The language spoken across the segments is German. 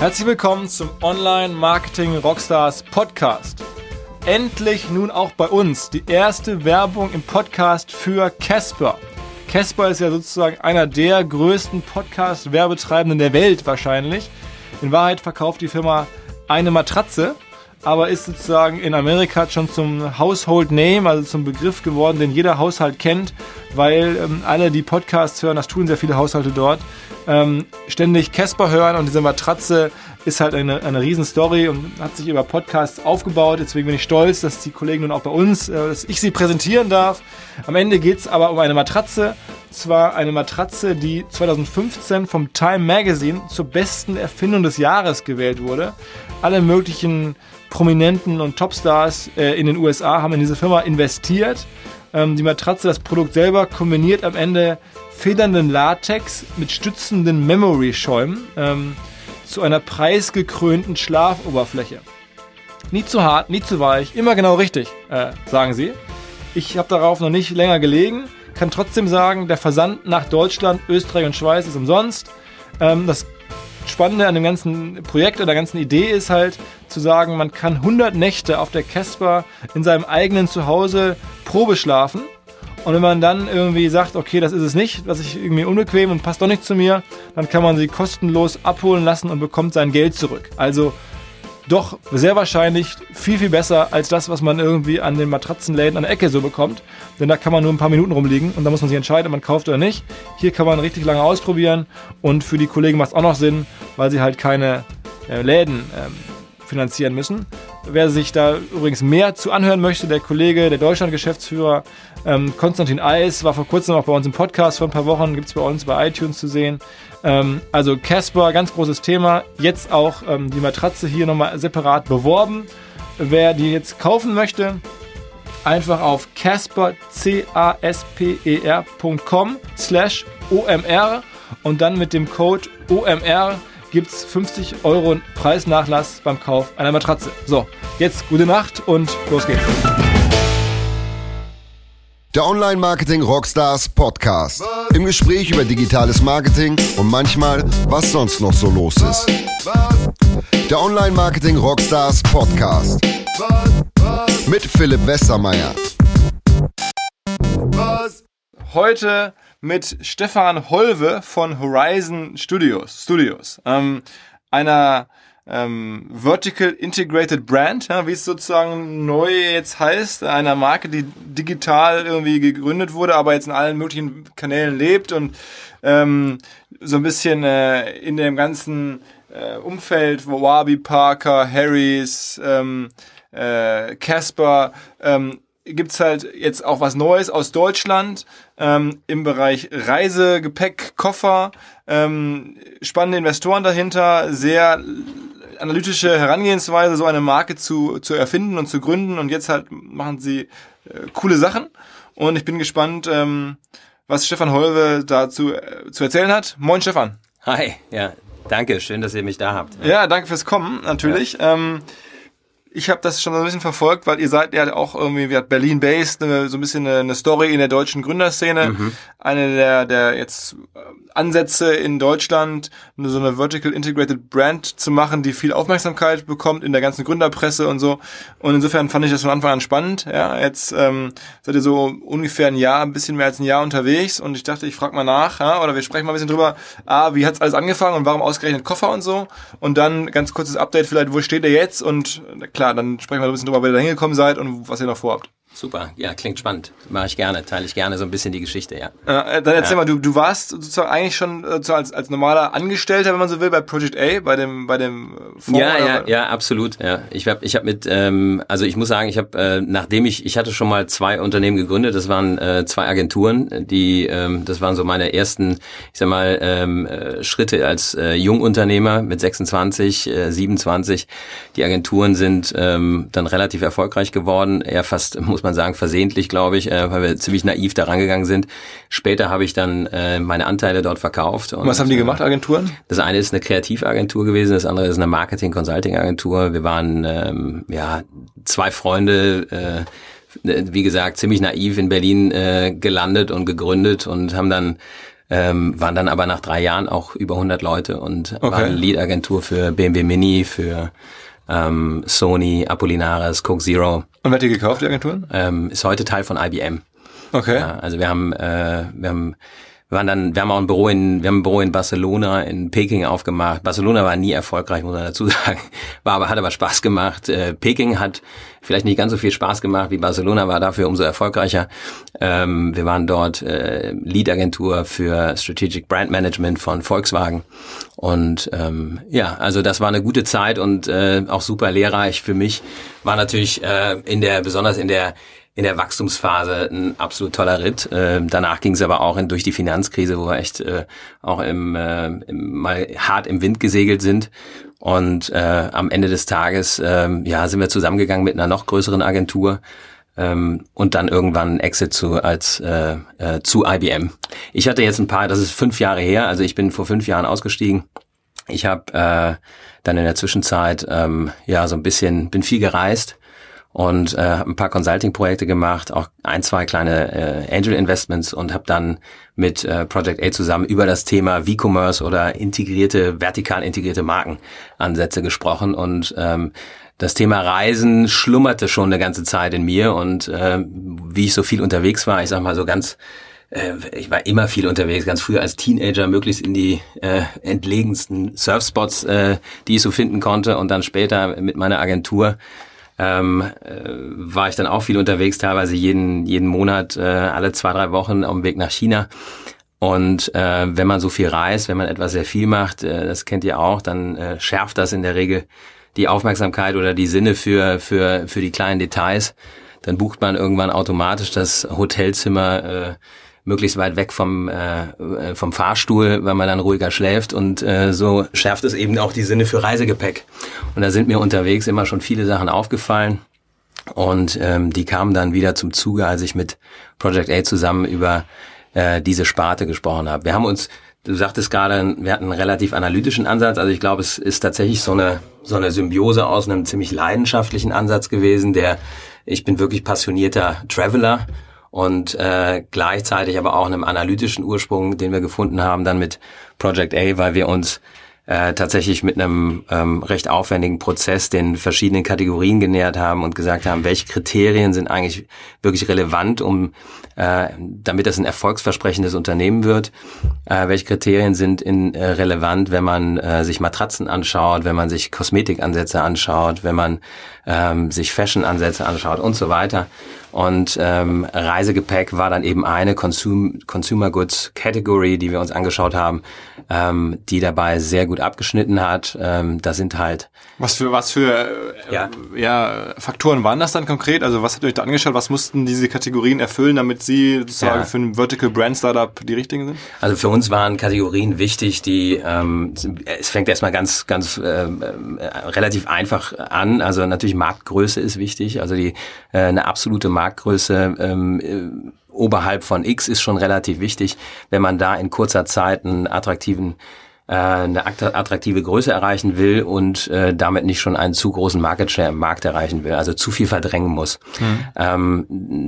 Herzlich willkommen zum Online Marketing Rockstars Podcast. Endlich nun auch bei uns die erste Werbung im Podcast für Casper. Casper ist ja sozusagen einer der größten Podcast-Werbetreibenden der Welt wahrscheinlich. In Wahrheit verkauft die Firma eine Matratze, aber ist sozusagen in Amerika schon zum Household Name, also zum Begriff geworden, den jeder Haushalt kennt, weil ähm, alle, die Podcasts hören, das tun sehr viele Haushalte dort, ähm, ständig Casper hören und diese Matratze ist halt eine, eine Riesenstory und hat sich über Podcasts aufgebaut. Deswegen bin ich stolz, dass die Kollegen nun auch bei uns, äh, dass ich sie präsentieren darf. Am Ende geht es aber um eine Matratze. Zwar eine Matratze, die 2015 vom Time Magazine zur besten Erfindung des Jahres gewählt wurde. Alle möglichen Prominenten und Topstars äh, in den USA haben in diese Firma investiert. Ähm, die Matratze, das Produkt selber, kombiniert am Ende federnden Latex mit stützenden Memory-Schäumen ähm, zu einer preisgekrönten Schlafoberfläche. Nie zu hart, nie zu weich, immer genau richtig, äh, sagen sie. Ich habe darauf noch nicht länger gelegen, kann trotzdem sagen, der Versand nach Deutschland, Österreich und Schweiz ist umsonst. Ähm, das Spannende an dem ganzen Projekt, an der ganzen Idee ist halt zu sagen, man kann 100 Nächte auf der Casper in seinem eigenen Zuhause Probe schlafen. Und wenn man dann irgendwie sagt, okay, das ist es nicht, das ist irgendwie unbequem und passt doch nicht zu mir, dann kann man sie kostenlos abholen lassen und bekommt sein Geld zurück. Also doch sehr wahrscheinlich viel, viel besser als das, was man irgendwie an den Matratzenläden an der Ecke so bekommt. Denn da kann man nur ein paar Minuten rumliegen und da muss man sich entscheiden, ob man kauft oder nicht. Hier kann man richtig lange ausprobieren und für die Kollegen macht es auch noch Sinn, weil sie halt keine äh, Läden ähm, finanzieren müssen. Wer sich da übrigens mehr zu anhören möchte, der Kollege, der Deutschland-Geschäftsführer ähm, Konstantin Eis war vor kurzem auch bei uns im Podcast vor ein paar Wochen, gibt es bei uns bei iTunes zu sehen. Ähm, also Casper, ganz großes Thema. Jetzt auch ähm, die Matratze hier nochmal separat beworben. Wer die jetzt kaufen möchte, einfach auf casper, C-A-S-P-E-R.com slash OMR und dann mit dem Code OMR gibt es 50 Euro Preisnachlass beim Kauf einer Matratze. So, jetzt gute Nacht und los geht's. Der Online Marketing Rockstars Podcast. Im Gespräch über digitales Marketing und manchmal, was sonst noch so los ist. Der Online Marketing Rockstars Podcast. Mit Philipp Westermeier. Heute mit Stefan Holve von Horizon Studios. Studios. Ähm, einer ähm, Vertical Integrated Brand, ja, wie es sozusagen neu jetzt heißt, einer Marke, die digital irgendwie gegründet wurde, aber jetzt in allen möglichen Kanälen lebt und ähm, so ein bisschen äh, in dem ganzen äh, Umfeld, Wabi Parker, Harrys, ähm, äh, Casper, ähm, gibt's halt jetzt auch was Neues aus Deutschland ähm, im Bereich Reisegepäck, Koffer, ähm, spannende Investoren dahinter, sehr analytische Herangehensweise, so eine Marke zu, zu erfinden und zu gründen und jetzt halt machen sie äh, coole Sachen und ich bin gespannt, ähm, was Stefan Holwe dazu äh, zu erzählen hat. Moin Stefan. Hi, ja, danke, schön, dass ihr mich da habt. Ja, danke fürs Kommen, natürlich. Ja. Ähm, ich habe das schon so ein bisschen verfolgt, weil ihr seid ja auch irgendwie wie Berlin-based, ne, so ein bisschen eine, eine, Story in der deutschen Gründerszene. Mhm. Eine der, der jetzt äh, Ansätze in Deutschland, so eine Vertical Integrated Brand zu machen, die viel Aufmerksamkeit bekommt in der ganzen Gründerpresse und so. Und insofern fand ich das von Anfang an spannend. Ja, jetzt ähm, seid ihr so ungefähr ein Jahr, ein bisschen mehr als ein Jahr unterwegs und ich dachte, ich frage mal nach, ja, oder wir sprechen mal ein bisschen drüber, ah, wie hat's alles angefangen und warum ausgerechnet Koffer und so. Und dann ganz kurzes Update vielleicht, wo steht ihr jetzt und klar, dann sprechen wir ein bisschen drüber, wie ihr da hingekommen seid und was ihr noch vorhabt. Super, ja, klingt spannend. Mache ich gerne, teile ich gerne so ein bisschen die Geschichte, ja. Äh, dann erzähl ja. mal, du, du warst sozusagen eigentlich schon äh, so als, als normaler Angestellter, wenn man so will, bei Project A, bei dem, bei dem äh, Fonds. Ja, ja, ja, absolut. Ja. Ich habe ich hab mit, ähm, also ich muss sagen, ich habe, äh, nachdem ich, ich hatte schon mal zwei Unternehmen gegründet, das waren äh, zwei Agenturen, die, ähm, das waren so meine ersten, ich sag mal, ähm, äh, Schritte als äh, Jungunternehmer mit 26, äh, 27. Die Agenturen sind ähm, dann relativ erfolgreich geworden, eher fast, muss man man sagen, versehentlich, glaube ich, äh, weil wir ziemlich naiv da rangegangen sind. Später habe ich dann äh, meine Anteile dort verkauft. Und, Was haben die gemacht, Agenturen? Das eine ist eine Kreativagentur gewesen, das andere ist eine Marketing-Consulting-Agentur. Wir waren ähm, ja zwei Freunde, äh, wie gesagt, ziemlich naiv in Berlin äh, gelandet und gegründet und haben dann ähm, waren dann aber nach drei Jahren auch über 100 Leute und okay. waren Lead-Agentur für BMW Mini, für ähm, Sony, Apollinaris, Coke Zero. Und wer hat die gekauft, die Agenturen? Ähm, ist heute Teil von IBM. Okay. Ja, also wir haben, äh, wir haben wir waren dann, wir haben auch ein Büro in, wir haben ein Büro in Barcelona, in Peking aufgemacht. Barcelona war nie erfolgreich, muss man dazu sagen. War aber, hat aber Spaß gemacht. Äh, Peking hat vielleicht nicht ganz so viel Spaß gemacht wie Barcelona, war dafür umso erfolgreicher. Ähm, wir waren dort äh, Lead-Agentur für Strategic Brand Management von Volkswagen. Und ähm, ja, also das war eine gute Zeit und äh, auch super lehrreich für mich. War natürlich äh, in der, besonders in der in der Wachstumsphase ein absolut toller Ritt. Äh, danach ging es aber auch in, durch die Finanzkrise, wo wir echt äh, auch im, äh, im, mal hart im Wind gesegelt sind. Und äh, am Ende des Tages äh, ja, sind wir zusammengegangen mit einer noch größeren Agentur ähm, und dann irgendwann Exit zu als äh, äh, zu IBM. Ich hatte jetzt ein paar, das ist fünf Jahre her, also ich bin vor fünf Jahren ausgestiegen. Ich habe äh, dann in der Zwischenzeit ähm, ja so ein bisschen, bin viel gereist und äh, habe ein paar Consulting-Projekte gemacht, auch ein, zwei kleine äh, Angel-Investments und habe dann mit äh, Project A zusammen über das Thema V-Commerce oder integrierte, vertikal integrierte Markenansätze gesprochen und ähm, das Thema Reisen schlummerte schon eine ganze Zeit in mir und äh, wie ich so viel unterwegs war, ich sag mal so ganz äh, ich war immer viel unterwegs, ganz früh als Teenager, möglichst in die äh, entlegensten Surfspots, äh, die ich so finden konnte und dann später mit meiner Agentur ähm, äh, war ich dann auch viel unterwegs, teilweise jeden, jeden Monat, äh, alle zwei, drei Wochen auf dem Weg nach China. Und äh, wenn man so viel reist, wenn man etwas sehr viel macht, äh, das kennt ihr auch, dann äh, schärft das in der Regel die Aufmerksamkeit oder die Sinne für, für, für die kleinen Details. Dann bucht man irgendwann automatisch das Hotelzimmer äh, möglichst weit weg vom, äh, äh, vom Fahrstuhl, weil man dann ruhiger schläft und äh, so schärft es eben auch die Sinne für Reisegepäck. Und da sind mir unterwegs immer schon viele Sachen aufgefallen und ähm, die kamen dann wieder zum Zuge, als ich mit Project A zusammen über äh, diese Sparte gesprochen habe. Wir haben uns Du sagtest gerade, wir hatten einen relativ analytischen Ansatz. Also ich glaube, es ist tatsächlich so eine, so eine Symbiose aus einem ziemlich leidenschaftlichen Ansatz gewesen, der, ich bin wirklich passionierter Traveler und äh, gleichzeitig aber auch einem analytischen Ursprung, den wir gefunden haben dann mit Project A, weil wir uns äh, tatsächlich mit einem ähm, recht aufwendigen Prozess den verschiedenen Kategorien genähert haben und gesagt haben, welche Kriterien sind eigentlich wirklich relevant, um äh, damit das ein erfolgsversprechendes Unternehmen wird. Äh, welche Kriterien sind in, äh, relevant, wenn man äh, sich Matratzen anschaut, wenn man sich Kosmetikansätze anschaut, wenn man ähm, sich Fashion-Ansätze anschaut und so weiter. Und ähm, Reisegepäck war dann eben eine Consum Consumer Goods Category, die wir uns angeschaut haben, ähm, die dabei sehr gut abgeschnitten hat. Ähm, da sind halt was für was für äh, ja. ja. Faktoren waren das dann konkret? Also was habt ihr euch da angeschaut? Was mussten diese Kategorien erfüllen, damit sie sozusagen ja. für ein Vertical Brand Startup die richtigen sind? Also für uns waren Kategorien wichtig, die ähm, es fängt erstmal ganz ganz äh, äh, relativ einfach an. Also natürlich Marktgröße ist wichtig. Also die äh, eine absolute Marktgröße ähm, äh, oberhalb von X ist schon relativ wichtig, wenn man da in kurzer Zeit einen attraktiven äh, eine attraktive Größe erreichen will und äh, damit nicht schon einen zu großen Market Share im Markt erreichen will, also zu viel verdrängen muss. Mhm. Ähm,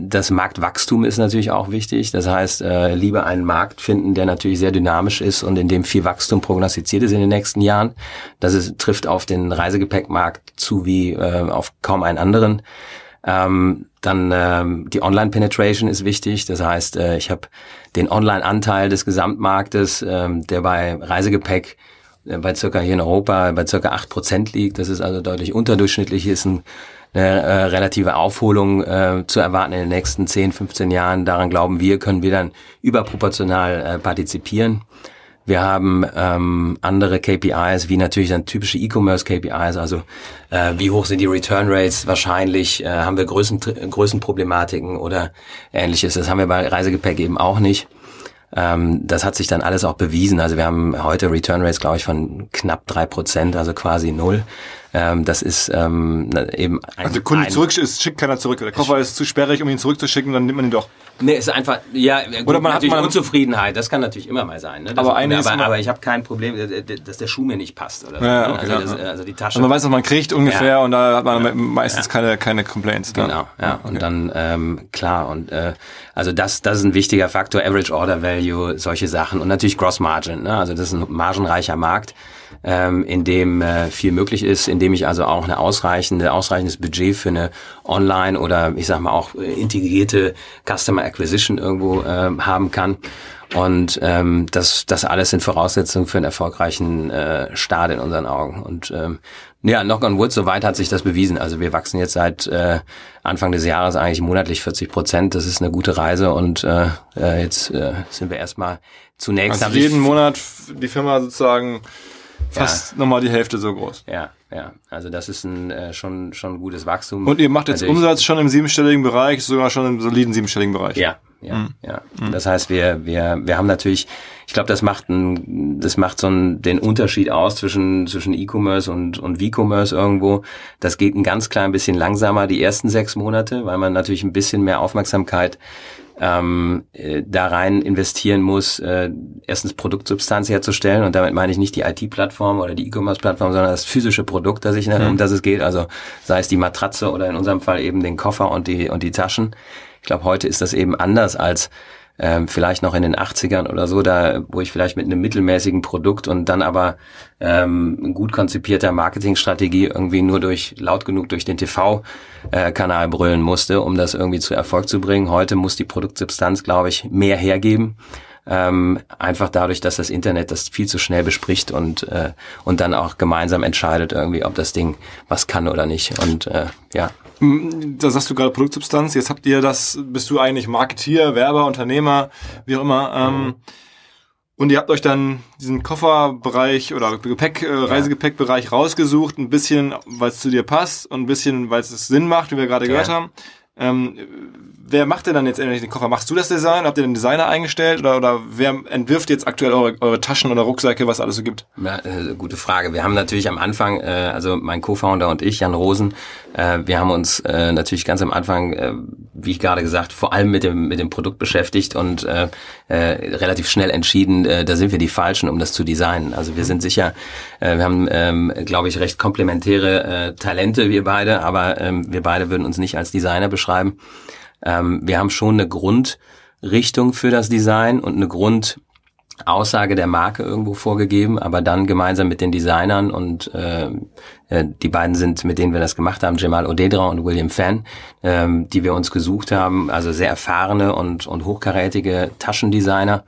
das Marktwachstum ist natürlich auch wichtig. Das heißt, äh, lieber einen Markt finden, der natürlich sehr dynamisch ist und in dem viel Wachstum prognostiziert ist in den nächsten Jahren. Das ist, trifft auf den Reisegepäckmarkt zu wie äh, auf kaum einen anderen. Ähm, dann ähm, die Online-Penetration ist wichtig. Das heißt, äh, ich habe den Online-Anteil des Gesamtmarktes, ähm, der bei Reisegepäck äh, bei circa hier in Europa bei circa acht Prozent liegt. Das ist also deutlich unterdurchschnittlich. Ist ein, eine äh, relative Aufholung äh, zu erwarten in den nächsten 10, 15 Jahren. Daran glauben wir, können wir dann überproportional äh, partizipieren. Wir haben ähm, andere KPIs, wie natürlich dann typische E-Commerce-KPIs, also äh, wie hoch sind die Return Rates wahrscheinlich, äh, haben wir Größen, Größenproblematiken oder ähnliches. Das haben wir bei Reisegepäck eben auch nicht. Ähm, das hat sich dann alles auch bewiesen. Also wir haben heute Return Rates, glaube ich, von knapp drei Prozent, also quasi null. Ähm, das ist ähm, eben ein, Also der Kunde zurück ist, schickt keiner zurück. Der Koffer ist zu sperrig, um ihn zurückzuschicken, dann nimmt man ihn doch. Nee, ist einfach, ja, gut, Oder man natürlich hat man Unzufriedenheit, das kann natürlich immer mal sein. Ne? Das aber, eine aber, aber ich habe kein Problem, dass der Schuh mir nicht passt. Oder so, ja, ne? okay, also, das, also die Tasche. Also man weiß, was man kriegt ungefähr ja. und da hat man ja. meistens keine, keine Complaints. Genau, ja. ja. Okay. Und dann, ähm, klar, und äh, also das, das ist ein wichtiger Faktor, Average Order Value, solche Sachen und natürlich Gross Margin. Ne? Also das ist ein margenreicher Markt ähm, in dem äh, viel möglich ist, in dem ich also auch eine ausreichende, ausreichendes Budget für eine Online oder ich sag mal auch äh, integrierte Customer Acquisition irgendwo äh, haben kann. Und ähm, das, das alles sind Voraussetzungen für einen erfolgreichen äh, Start in unseren Augen. Und ähm, ja, Knock on Wood, soweit hat sich das bewiesen. Also wir wachsen jetzt seit äh, Anfang des Jahres eigentlich monatlich 40 Prozent. Das ist eine gute Reise und äh, äh jetzt äh, sind wir erstmal zunächst. Also jeden Monat die Firma sozusagen fast ja. nochmal die Hälfte so groß. Ja, ja. Also das ist ein äh, schon schon gutes Wachstum. Und ihr macht jetzt Natürlich. Umsatz schon im siebenstelligen Bereich, sogar schon im soliden siebenstelligen Bereich. Ja, ja, mhm. ja. Das heißt, wir wir wir haben natürlich, ich glaube, das macht ein, das macht so einen, den Unterschied aus zwischen zwischen E-Commerce und und V-Commerce irgendwo. Das geht ein ganz klein bisschen langsamer die ersten sechs Monate, weil man natürlich ein bisschen mehr Aufmerksamkeit ähm, äh, da rein investieren muss, äh, erstens Produktsubstanz herzustellen und damit meine ich nicht die IT-Plattform oder die E-Commerce-Plattform, sondern das physische Produkt, das ich, mhm. um das es geht, also sei es die Matratze oder in unserem Fall eben den Koffer und die und die Taschen. Ich glaube, heute ist das eben anders als ähm, vielleicht noch in den 80ern oder so, da wo ich vielleicht mit einem mittelmäßigen Produkt und dann aber ähm, gut konzipierter Marketingstrategie irgendwie nur durch laut genug durch den TV-Kanal äh, brüllen musste, um das irgendwie zu Erfolg zu bringen. Heute muss die Produktsubstanz, glaube ich, mehr hergeben. Ähm, einfach dadurch, dass das Internet das viel zu schnell bespricht und äh, und dann auch gemeinsam entscheidet irgendwie, ob das Ding was kann oder nicht. Und äh, ja. Da sagst du gerade Produktsubstanz. Jetzt habt ihr das, bist du eigentlich Marketier, Werber, Unternehmer, wie auch immer. Ähm, und ihr habt euch dann diesen Kofferbereich oder Gepäck, äh, Reisegepäckbereich rausgesucht, ein bisschen, weil es zu dir passt und ein bisschen, weil es Sinn macht, wie wir gerade ja. gehört haben. Ähm, wer macht denn dann jetzt endlich den Koffer? Machst du das Design? Habt ihr den Designer eingestellt? Oder, oder wer entwirft jetzt aktuell eure, eure Taschen oder Rucksäcke, was alles so gibt? Ja, äh, gute Frage. Wir haben natürlich am Anfang, äh, also mein Co-Founder und ich, Jan Rosen, äh, wir haben uns äh, natürlich ganz am Anfang, äh, wie ich gerade gesagt, vor allem mit dem, mit dem Produkt beschäftigt und äh, äh, relativ schnell entschieden, äh, da sind wir die Falschen, um das zu designen. Also wir sind sicher, äh, wir haben, ähm, glaube ich, recht komplementäre äh, Talente, wir beide, aber ähm, wir beide würden uns nicht als Designer beschreiben. Ähm, wir haben schon eine Grundrichtung für das Design und eine Grundaussage der Marke irgendwo vorgegeben, aber dann gemeinsam mit den Designern und äh, äh, die beiden sind, mit denen wir das gemacht haben, Jamal Odedra und William Fan, ähm, die wir uns gesucht haben, also sehr erfahrene und, und hochkarätige Taschendesigner.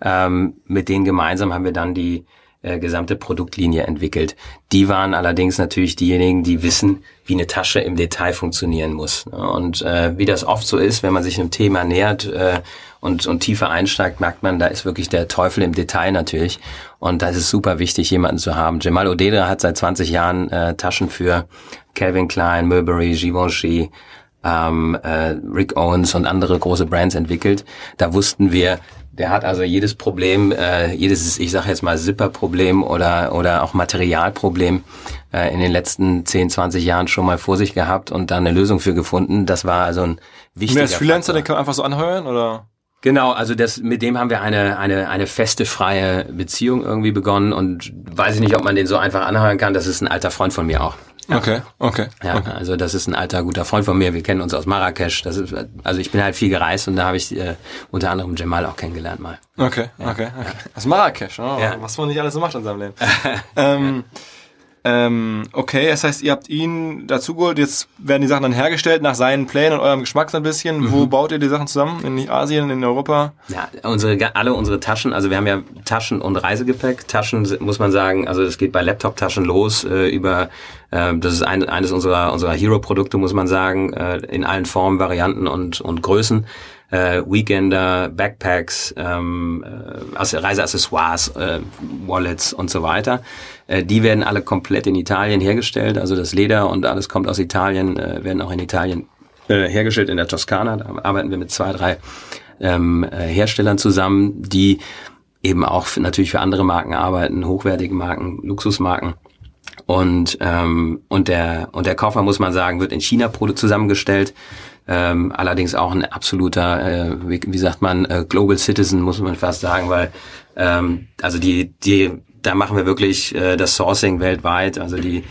Ähm, mit denen gemeinsam haben wir dann die äh, gesamte Produktlinie entwickelt. Die waren allerdings natürlich diejenigen, die wissen, wie eine Tasche im Detail funktionieren muss. Und äh, wie das oft so ist, wenn man sich einem Thema nähert äh, und, und tiefer einsteigt, merkt man, da ist wirklich der Teufel im Detail natürlich. Und da ist super wichtig, jemanden zu haben. Jamal Odedra hat seit 20 Jahren äh, Taschen für Calvin Klein, Mulberry, Givenchy, ähm, äh, Rick Owens und andere große Brands entwickelt. Da wussten wir, der hat also jedes Problem, äh, jedes, ich sage jetzt mal Zipper-Problem oder, oder auch Materialproblem äh, in den letzten 10, 20 Jahren schon mal vor sich gehabt und da eine Lösung für gefunden. Das war also ein wichtiger Mehr als Freelancer, Faktor. den kann man einfach so anheuern oder? Genau, also das, mit dem haben wir eine, eine, eine feste, freie Beziehung irgendwie begonnen und weiß ich nicht, ob man den so einfach anheuern kann. Das ist ein alter Freund von mir auch. Okay, okay. Ja, okay. also das ist ein alter guter Freund von mir. Wir kennen uns aus Marrakesch. Das ist, also ich bin halt viel gereist und da habe ich äh, unter anderem Jamal auch kennengelernt mal. Okay, ja. okay, okay. Aus Marrakesch, oh, ja. was man nicht alles so macht in seinem Leben. ähm, ähm, okay, das heißt, ihr habt ihn dazu geholt, jetzt werden die Sachen dann hergestellt nach seinen Plänen und eurem Geschmack so ein bisschen. Mhm. Wo baut ihr die Sachen zusammen? In Asien, in Europa? Ja, unsere, alle unsere Taschen, also wir haben ja Taschen und Reisegepäck. Taschen muss man sagen, also es geht bei Laptop-Taschen los äh, über äh, das ist ein, eines unserer, unserer Hero-Produkte, muss man sagen, äh, in allen Formen, Varianten und, und Größen äh, Weekender, Backpacks, ähm, äh, Reiseaccessoires, äh, Wallets und so weiter. Äh, die werden alle komplett in Italien hergestellt. Also das Leder und alles kommt aus Italien, äh, werden auch in Italien äh, hergestellt in der Toskana. Da arbeiten wir mit zwei, drei ähm, äh, Herstellern zusammen, die eben auch für, natürlich für andere Marken arbeiten, hochwertige Marken, Luxusmarken Und, ähm, und, der, und der Koffer, muss man sagen, wird in China zusammengestellt. Ähm, allerdings auch ein absoluter, äh, wie, wie sagt man, äh, Global Citizen, muss man fast sagen, weil ähm, also die, die, da machen wir wirklich äh, das Sourcing weltweit. Also die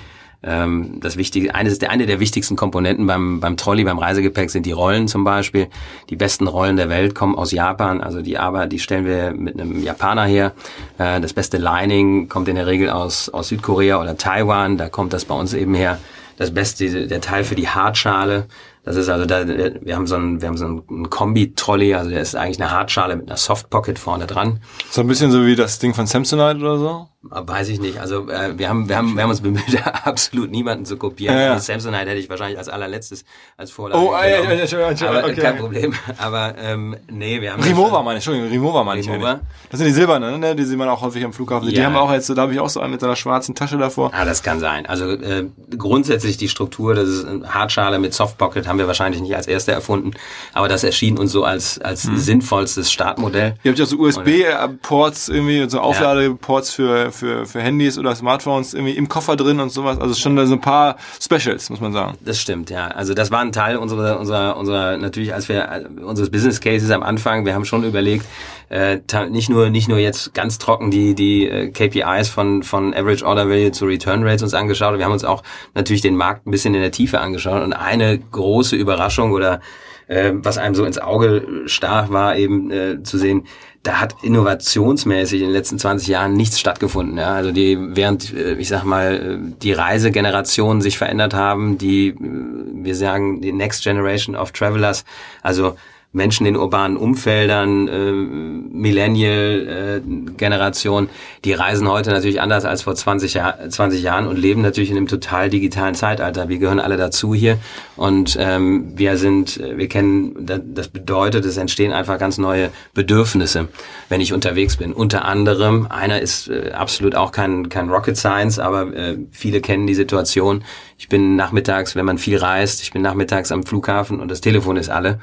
ähm, das wichtige, eines der eine der wichtigsten Komponenten beim beim Trolley, beim Reisegepäck sind die Rollen zum Beispiel. Die besten Rollen der Welt kommen aus Japan. Also die aber die stellen wir mit einem Japaner her. Äh, das beste Lining kommt in der Regel aus aus Südkorea oder Taiwan. Da kommt das bei uns eben her. Das beste der Teil für die Hartschale das ist also da, wir haben so ein, wir haben so ein Kombi-Trolley, also der ist eigentlich eine Hartschale mit einer Softpocket vorne dran. So ein bisschen so wie das Ding von Samsonite oder so? Weiß ich nicht. Also äh, wir haben wir haben wir haben uns bemüht, absolut niemanden zu kopieren. Ja, ja. Samsonite hätte ich wahrscheinlich als allerletztes als Vorlage. Oh, ja, ja, ja, ja, aber okay. kein Problem. Aber ähm, nee, wir haben Rimowa meine ich, Entschuldigung, Rimowa meine ich. Rimowa. Das sind die silbernen, ne? Die sieht man auch häufig am Flughafen. Ja. Die haben auch jetzt, da habe ich auch so einen mit einer schwarzen Tasche davor. Ah, das kann sein. Also äh, grundsätzlich die Struktur, das ist eine Hartschale mit Softpocket, haben wir wahrscheinlich nicht als erste erfunden, aber das erschien uns so als als hm. sinnvollstes Startmodell. Ihr habt ja so USB-Ports irgendwie, so Aufladeports für für für Handys oder Smartphones irgendwie im Koffer drin und sowas. Also schon so ein paar Specials, muss man sagen. Das stimmt, ja. Also das war ein Teil unserer, unserer, unserer natürlich, als wir unseres Business Cases am Anfang, wir haben schon überlegt, äh, nicht nur nicht nur jetzt ganz trocken die die äh, KPIs von von Average Order Value zu Return Rates uns angeschaut, wir haben uns auch natürlich den Markt ein bisschen in der Tiefe angeschaut und eine große Überraschung oder äh, was einem so ins Auge stach, war eben äh, zu sehen, da hat innovationsmäßig in den letzten 20 Jahren nichts stattgefunden. Ja? Also die, während, äh, ich sag mal, die Reisegenerationen sich verändert haben, die, äh, wir sagen, die Next Generation of Travelers, also Menschen in urbanen Umfeldern, äh, Millennial-Generation, äh, die reisen heute natürlich anders als vor 20, Jahr, 20 Jahren und leben natürlich in einem total digitalen Zeitalter. Wir gehören alle dazu hier und ähm, wir sind, wir kennen, das bedeutet, es entstehen einfach ganz neue Bedürfnisse, wenn ich unterwegs bin. Unter anderem, einer ist äh, absolut auch kein, kein Rocket Science, aber äh, viele kennen die Situation. Ich bin nachmittags, wenn man viel reist, ich bin nachmittags am Flughafen und das Telefon ist alle.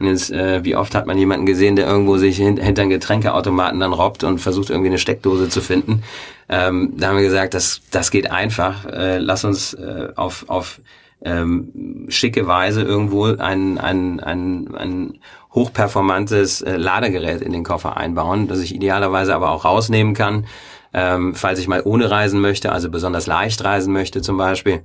Und jetzt, äh, wie oft hat man jemanden gesehen, der irgendwo sich hint hinter einen Getränkeautomaten dann robbt und versucht irgendwie eine Steckdose zu finden. Ähm, da haben wir gesagt, das, das geht einfach. Äh, lass uns äh, auf, auf ähm, schicke Weise irgendwo ein, ein, ein, ein hochperformantes äh, Ladegerät in den Koffer einbauen, das ich idealerweise aber auch rausnehmen kann, ähm, falls ich mal ohne reisen möchte, also besonders leicht reisen möchte zum Beispiel.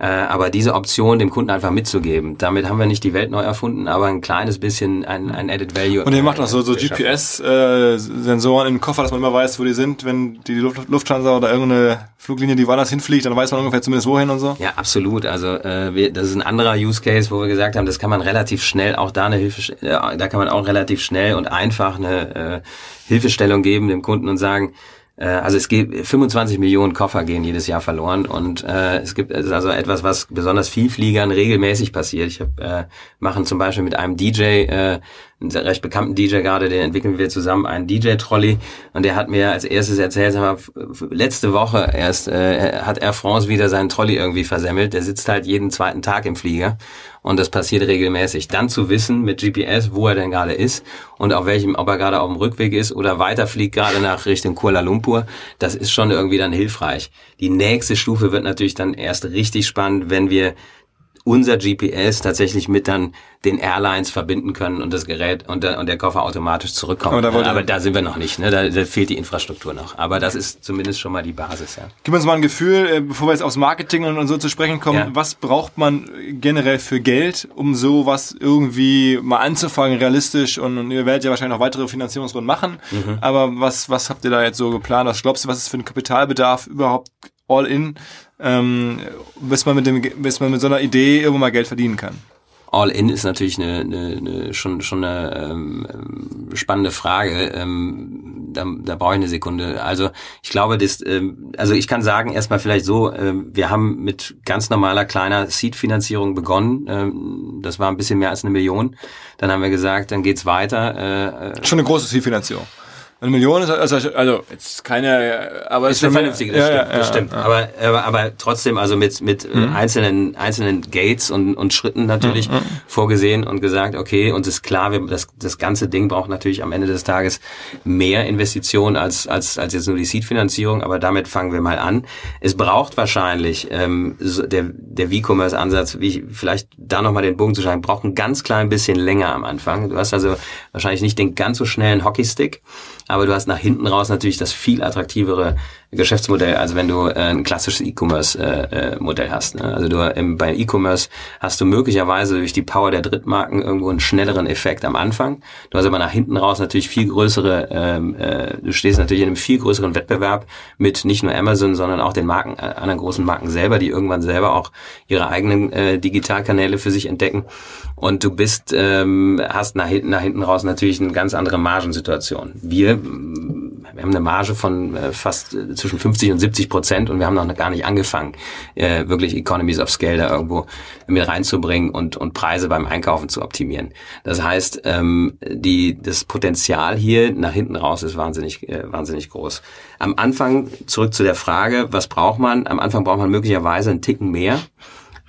Äh, aber diese Option dem Kunden einfach mitzugeben, damit haben wir nicht die Welt neu erfunden, aber ein kleines bisschen ein, ein Added Value. Und ihr macht auch so, so GPS-Sensoren äh, im Koffer, dass man immer weiß, wo die sind, wenn die Luft Lufthansa oder irgendeine Fluglinie, die woanders hinfliegt, dann weiß man ungefähr zumindest wohin und so. Ja, absolut. Also äh, wir, das ist ein anderer Use Case, wo wir gesagt haben, das kann man relativ schnell, auch da eine Hilfe, äh, da kann man auch relativ schnell und einfach eine äh, Hilfestellung geben dem Kunden und sagen, äh, also es gibt 25 Millionen Koffer gehen jedes Jahr verloren und äh, es gibt also etwas, was besonders Vielfliegern regelmäßig passiert. Ich hab, äh, machen zum Beispiel mit einem DJ äh, einen recht bekannten DJ gerade, den entwickeln wir zusammen, einen DJ-Trolley. Und der hat mir als erstes erzählt, mal, letzte Woche erst äh, hat Air France wieder seinen Trolley irgendwie versemmelt. Der sitzt halt jeden zweiten Tag im Flieger. Und das passiert regelmäßig. Dann zu wissen mit GPS, wo er denn gerade ist und auf welchem, ob er gerade auf dem Rückweg ist oder weiterfliegt gerade nach Richtung Kuala Lumpur, das ist schon irgendwie dann hilfreich. Die nächste Stufe wird natürlich dann erst richtig spannend, wenn wir unser GPS tatsächlich mit dann den Airlines verbinden können und das Gerät und der, und der Koffer automatisch zurückkommt. Aber da, Aber da sind wir noch nicht, ne? Da, da, fehlt die Infrastruktur noch. Aber das ist zumindest schon mal die Basis, ja. Gib uns mal ein Gefühl, äh, bevor wir jetzt aufs Marketing und, und so zu sprechen kommen, ja. was braucht man generell für Geld, um sowas irgendwie mal anzufangen, realistisch und, und ihr werdet ja wahrscheinlich noch weitere Finanzierungsrunden machen. Mhm. Aber was, was habt ihr da jetzt so geplant? Was glaubst du, was ist für ein Kapitalbedarf überhaupt all in ähm, bis man mit dem, bis man mit so einer Idee irgendwo mal Geld verdienen kann. All in ist natürlich eine, eine, eine schon schon eine ähm, spannende Frage. Ähm, da, da brauche ich eine Sekunde. Also ich glaube, das, ähm, also ich kann sagen erstmal vielleicht so: ähm, Wir haben mit ganz normaler kleiner Seed-Finanzierung begonnen. Ähm, das war ein bisschen mehr als eine Million. Dann haben wir gesagt, dann geht's weiter. Äh, schon eine große Seed-Finanzierung. Eine Million ist also, also jetzt keine, aber ist eine vernünftige, das ja, stimmt, ja, das stimmt. ja. Aber, aber, aber trotzdem, also mit, mit äh, Mhm. einzelnen, einzelnen Gates und, und Schritten natürlich vorgesehen und gesagt, okay, uns ist klar, wir, das, das ganze Ding braucht natürlich am Ende des Tages mehr Investitionen als, als, als jetzt nur die Seed-Finanzierung, aber damit fangen wir mal an. Es braucht wahrscheinlich, ähm, so der, der V-Commerce-Ansatz, wie ich vielleicht da nochmal den Bogen zu schlagen, braucht ein ganz klein bisschen länger am Anfang. Du hast also wahrscheinlich nicht den ganz so schnellen Hockeystick, aber du hast nach hinten raus natürlich das viel attraktivere Geschäftsmodell, als wenn du äh, ein klassisches E-Commerce-Modell hast. Ne? Also du im, bei E-Commerce hast du möglicherweise durch die Power der Drittmarken irgendwo einen schnelleren Effekt am Anfang. Du hast aber nach hinten raus natürlich viel größere, ähm, äh, du stehst natürlich in einem viel größeren Wettbewerb mit nicht nur Amazon, sondern auch den Marken, äh, anderen großen Marken selber, die irgendwann selber auch ihre eigenen äh, Digitalkanäle für sich entdecken. Und du bist, ähm, hast nach hinten, nach hinten raus natürlich eine ganz andere Margensituation. Wir, wir haben eine Marge von äh, fast äh, zwischen 50 und 70 Prozent und wir haben noch gar nicht angefangen, äh, wirklich Economies of Scale da irgendwo mit reinzubringen und, und Preise beim Einkaufen zu optimieren. Das heißt, ähm, die, das Potenzial hier nach hinten raus ist wahnsinnig, äh, wahnsinnig groß. Am Anfang, zurück zu der Frage, was braucht man? Am Anfang braucht man möglicherweise einen Ticken mehr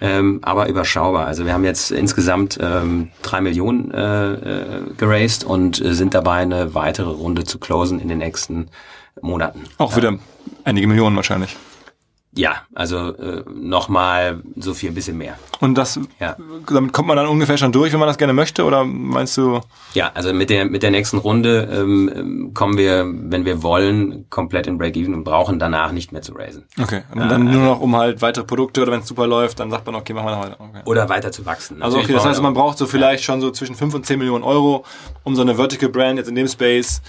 ähm, aber überschaubar. Also wir haben jetzt insgesamt ähm, drei Millionen äh, äh, geraced und äh, sind dabei, eine weitere Runde zu closen in den nächsten Monaten. Auch wieder einige Millionen wahrscheinlich. Ja, also äh, nochmal so viel, ein bisschen mehr. Und das, Ja. damit kommt man dann ungefähr schon durch, wenn man das gerne möchte, oder meinst du? Ja, also mit der mit der nächsten Runde ähm, ähm, kommen wir, wenn wir wollen, komplett in Break-Even und brauchen danach nicht mehr zu raisen. Okay. Und dann nur noch um halt weitere Produkte oder wenn es super läuft, dann sagt man, okay, machen wir noch weiter. Okay. Oder weiter zu wachsen. Also okay, das heißt, man braucht so vielleicht schon so zwischen 5 und 10 Millionen Euro, um so eine Vertical Brand jetzt in dem Space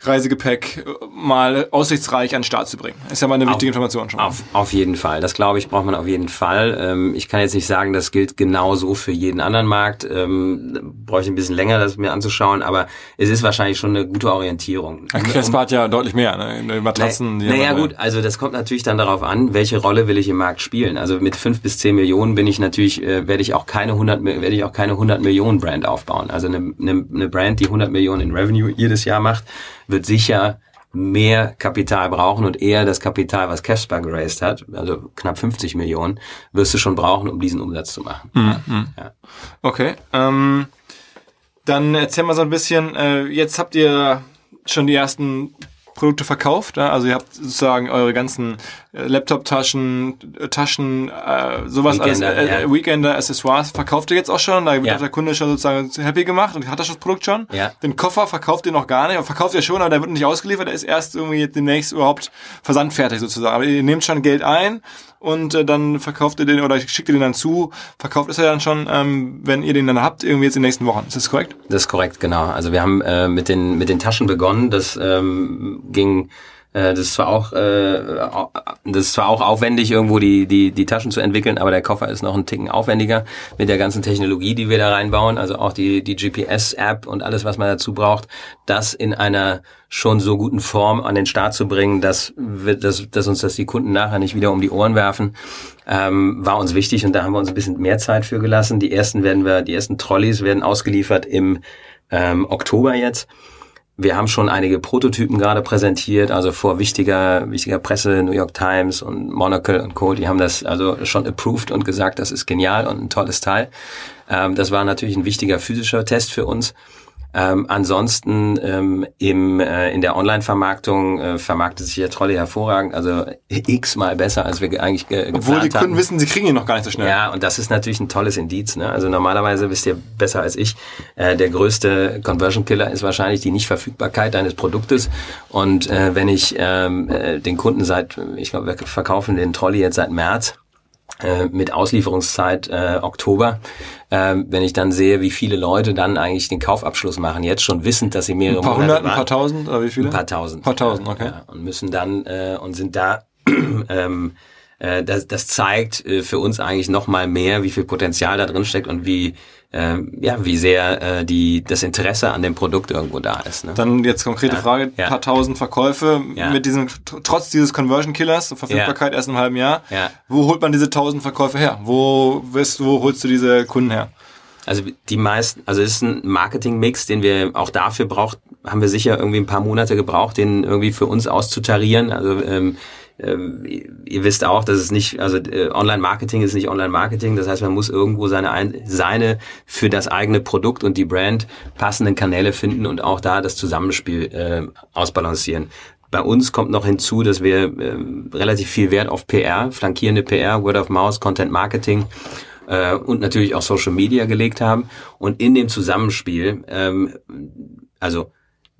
Reisegepäck mal aussichtsreich an den Start zu bringen. Ist ja mal eine wichtige Information schon. Auf, auf jeden Fall. Das glaube ich, braucht man auf jeden Fall. Ähm, ich kann jetzt nicht sagen, das gilt genauso für jeden anderen Markt. Ähm, bräuchte ein bisschen länger, das mir anzuschauen, aber es ist wahrscheinlich schon eine gute Orientierung. Crespa hat ja deutlich mehr, ne? Die Matratzen. die Naja gut, also das kommt natürlich dann darauf an, welche Rolle will ich im Markt spielen. Also mit fünf bis zehn Millionen bin ich natürlich, äh, werde ich auch keine 100, Mi- werde ich auch keine 100 Millionen Brand aufbauen. Also eine, eine, eine Brand, die 100 Millionen in Revenue jedes Jahr macht, wird sicher mehr Kapital brauchen und eher das Kapital, was Casper geraced hat, also knapp 50 Millionen, wirst du schon brauchen, um diesen Umsatz zu machen. Ja. Okay. Ähm, dann erzähl mal so ein bisschen, äh, jetzt habt ihr schon die ersten Produkte verkauft, ne? also ihr habt sozusagen eure ganzen äh, Laptop-Taschen, äh, Taschen, äh, sowas Weekender, alles, äh, ja. Weekender, Accessoires verkauft ihr jetzt auch schon, da wird Ja. der Kunde schon sozusagen happy gemacht und hat das Produkt schon. Ja. Den Koffer verkauft ihr noch gar nicht, verkauft ihr schon, aber der wird nicht ausgeliefert, der ist erst irgendwie demnächst überhaupt versandfertig sozusagen. Aber ihr nehmt schon Geld ein und äh, dann verkauft ihr den oder schickt ihr den dann zu, verkauft ist er dann schon, ähm, wenn ihr den dann habt, irgendwie jetzt in den nächsten Wochen. Ist das korrekt? Das ist korrekt, genau. Also wir haben äh, mit den mit den Taschen begonnen. Das ähm, ging das ist zwar auch äh, das ist zwar auch aufwendig irgendwo die die die Taschen zu entwickeln, aber der Koffer ist noch ein Ticken aufwendiger mit der ganzen Technologie, die wir da reinbauen, also auch die die GPS App und alles was man dazu braucht, das in einer schon so guten Form an den Start zu bringen, dass wir, dass, dass uns das die Kunden nachher nicht wieder um die Ohren werfen, ähm, war uns wichtig und da haben wir uns ein bisschen mehr Zeit für gelassen. Die ersten werden wir, die ersten Trolleys werden ausgeliefert im ähm, Oktober jetzt. Wir haben schon einige Prototypen gerade präsentiert, also vor wichtiger, wichtiger Presse, New York Times und Monocle und Co. Die haben das also schon approved und gesagt, das ist genial und ein tolles Teil. Ähm, das war natürlich ein wichtiger physischer Test für uns. Ähm, ansonsten ähm, im, äh, in der Online-Vermarktung äh, vermarktet sich der Trolley hervorragend, also x-mal besser, als wir ge- eigentlich ge Obwohl die geplant Kunden hatten. wissen, sie kriegen ihn noch gar nicht so schnell. Ja, und das ist natürlich ein tolles Indiz. Ne? Also normalerweise wisst ihr besser als ich, äh, der größte Conversion Killer ist wahrscheinlich die Nichtverfügbarkeit deines Produktes. Und äh, wenn ich ähm, äh, den Kunden seit, ich glaube, wir verkaufen den Trolley jetzt seit März äh, mit Auslieferungszeit äh, Oktober, ähm, wenn ich dann sehe, wie viele Leute dann eigentlich den Kaufabschluss machen, jetzt schon wissend, dass sie mehrere Ein paar Monate hundert, ein paar tausend, oder wie viele? Ein paar tausend. Ein paar tausend, okay. Ja, und müssen dann äh, und sind da ähm, äh, das, das zeigt äh, für uns eigentlich noch mal mehr, wie viel Potenzial da drin steckt und wie ähm, ja wie sehr äh, die das Interesse an dem Produkt irgendwo da ist. Ne? Dann jetzt konkrete Ja, Frage, ja. paar tausend Verkäufe Ja. mit diesem, trotz dieses Conversion Killers, Verfügbarkeit erst im halben Jahr. Ja. Wo holt man diese tausend Verkäufe her? Wo, wirst, wo holst du diese Kunden her? Also die meisten, also es ist ein Marketing-Mix, den wir auch dafür braucht, haben wir sicher irgendwie ein paar Monate gebraucht, den irgendwie für uns auszutarieren. Also ähm, ähm, ihr wisst auch, dass es nicht, also äh, Online-Marketing ist nicht Online-Marketing. Das heißt, man muss irgendwo seine, ein, seine für das eigene Produkt und die Brand passenden Kanäle finden und auch da das Zusammenspiel äh, ausbalancieren. Bei uns kommt noch hinzu, dass wir äh, relativ viel Wert auf PR, flankierende PR, Word of Mouse, Content Marketing äh, und natürlich auch Social Media gelegt haben. Und in dem Zusammenspiel, ähm, also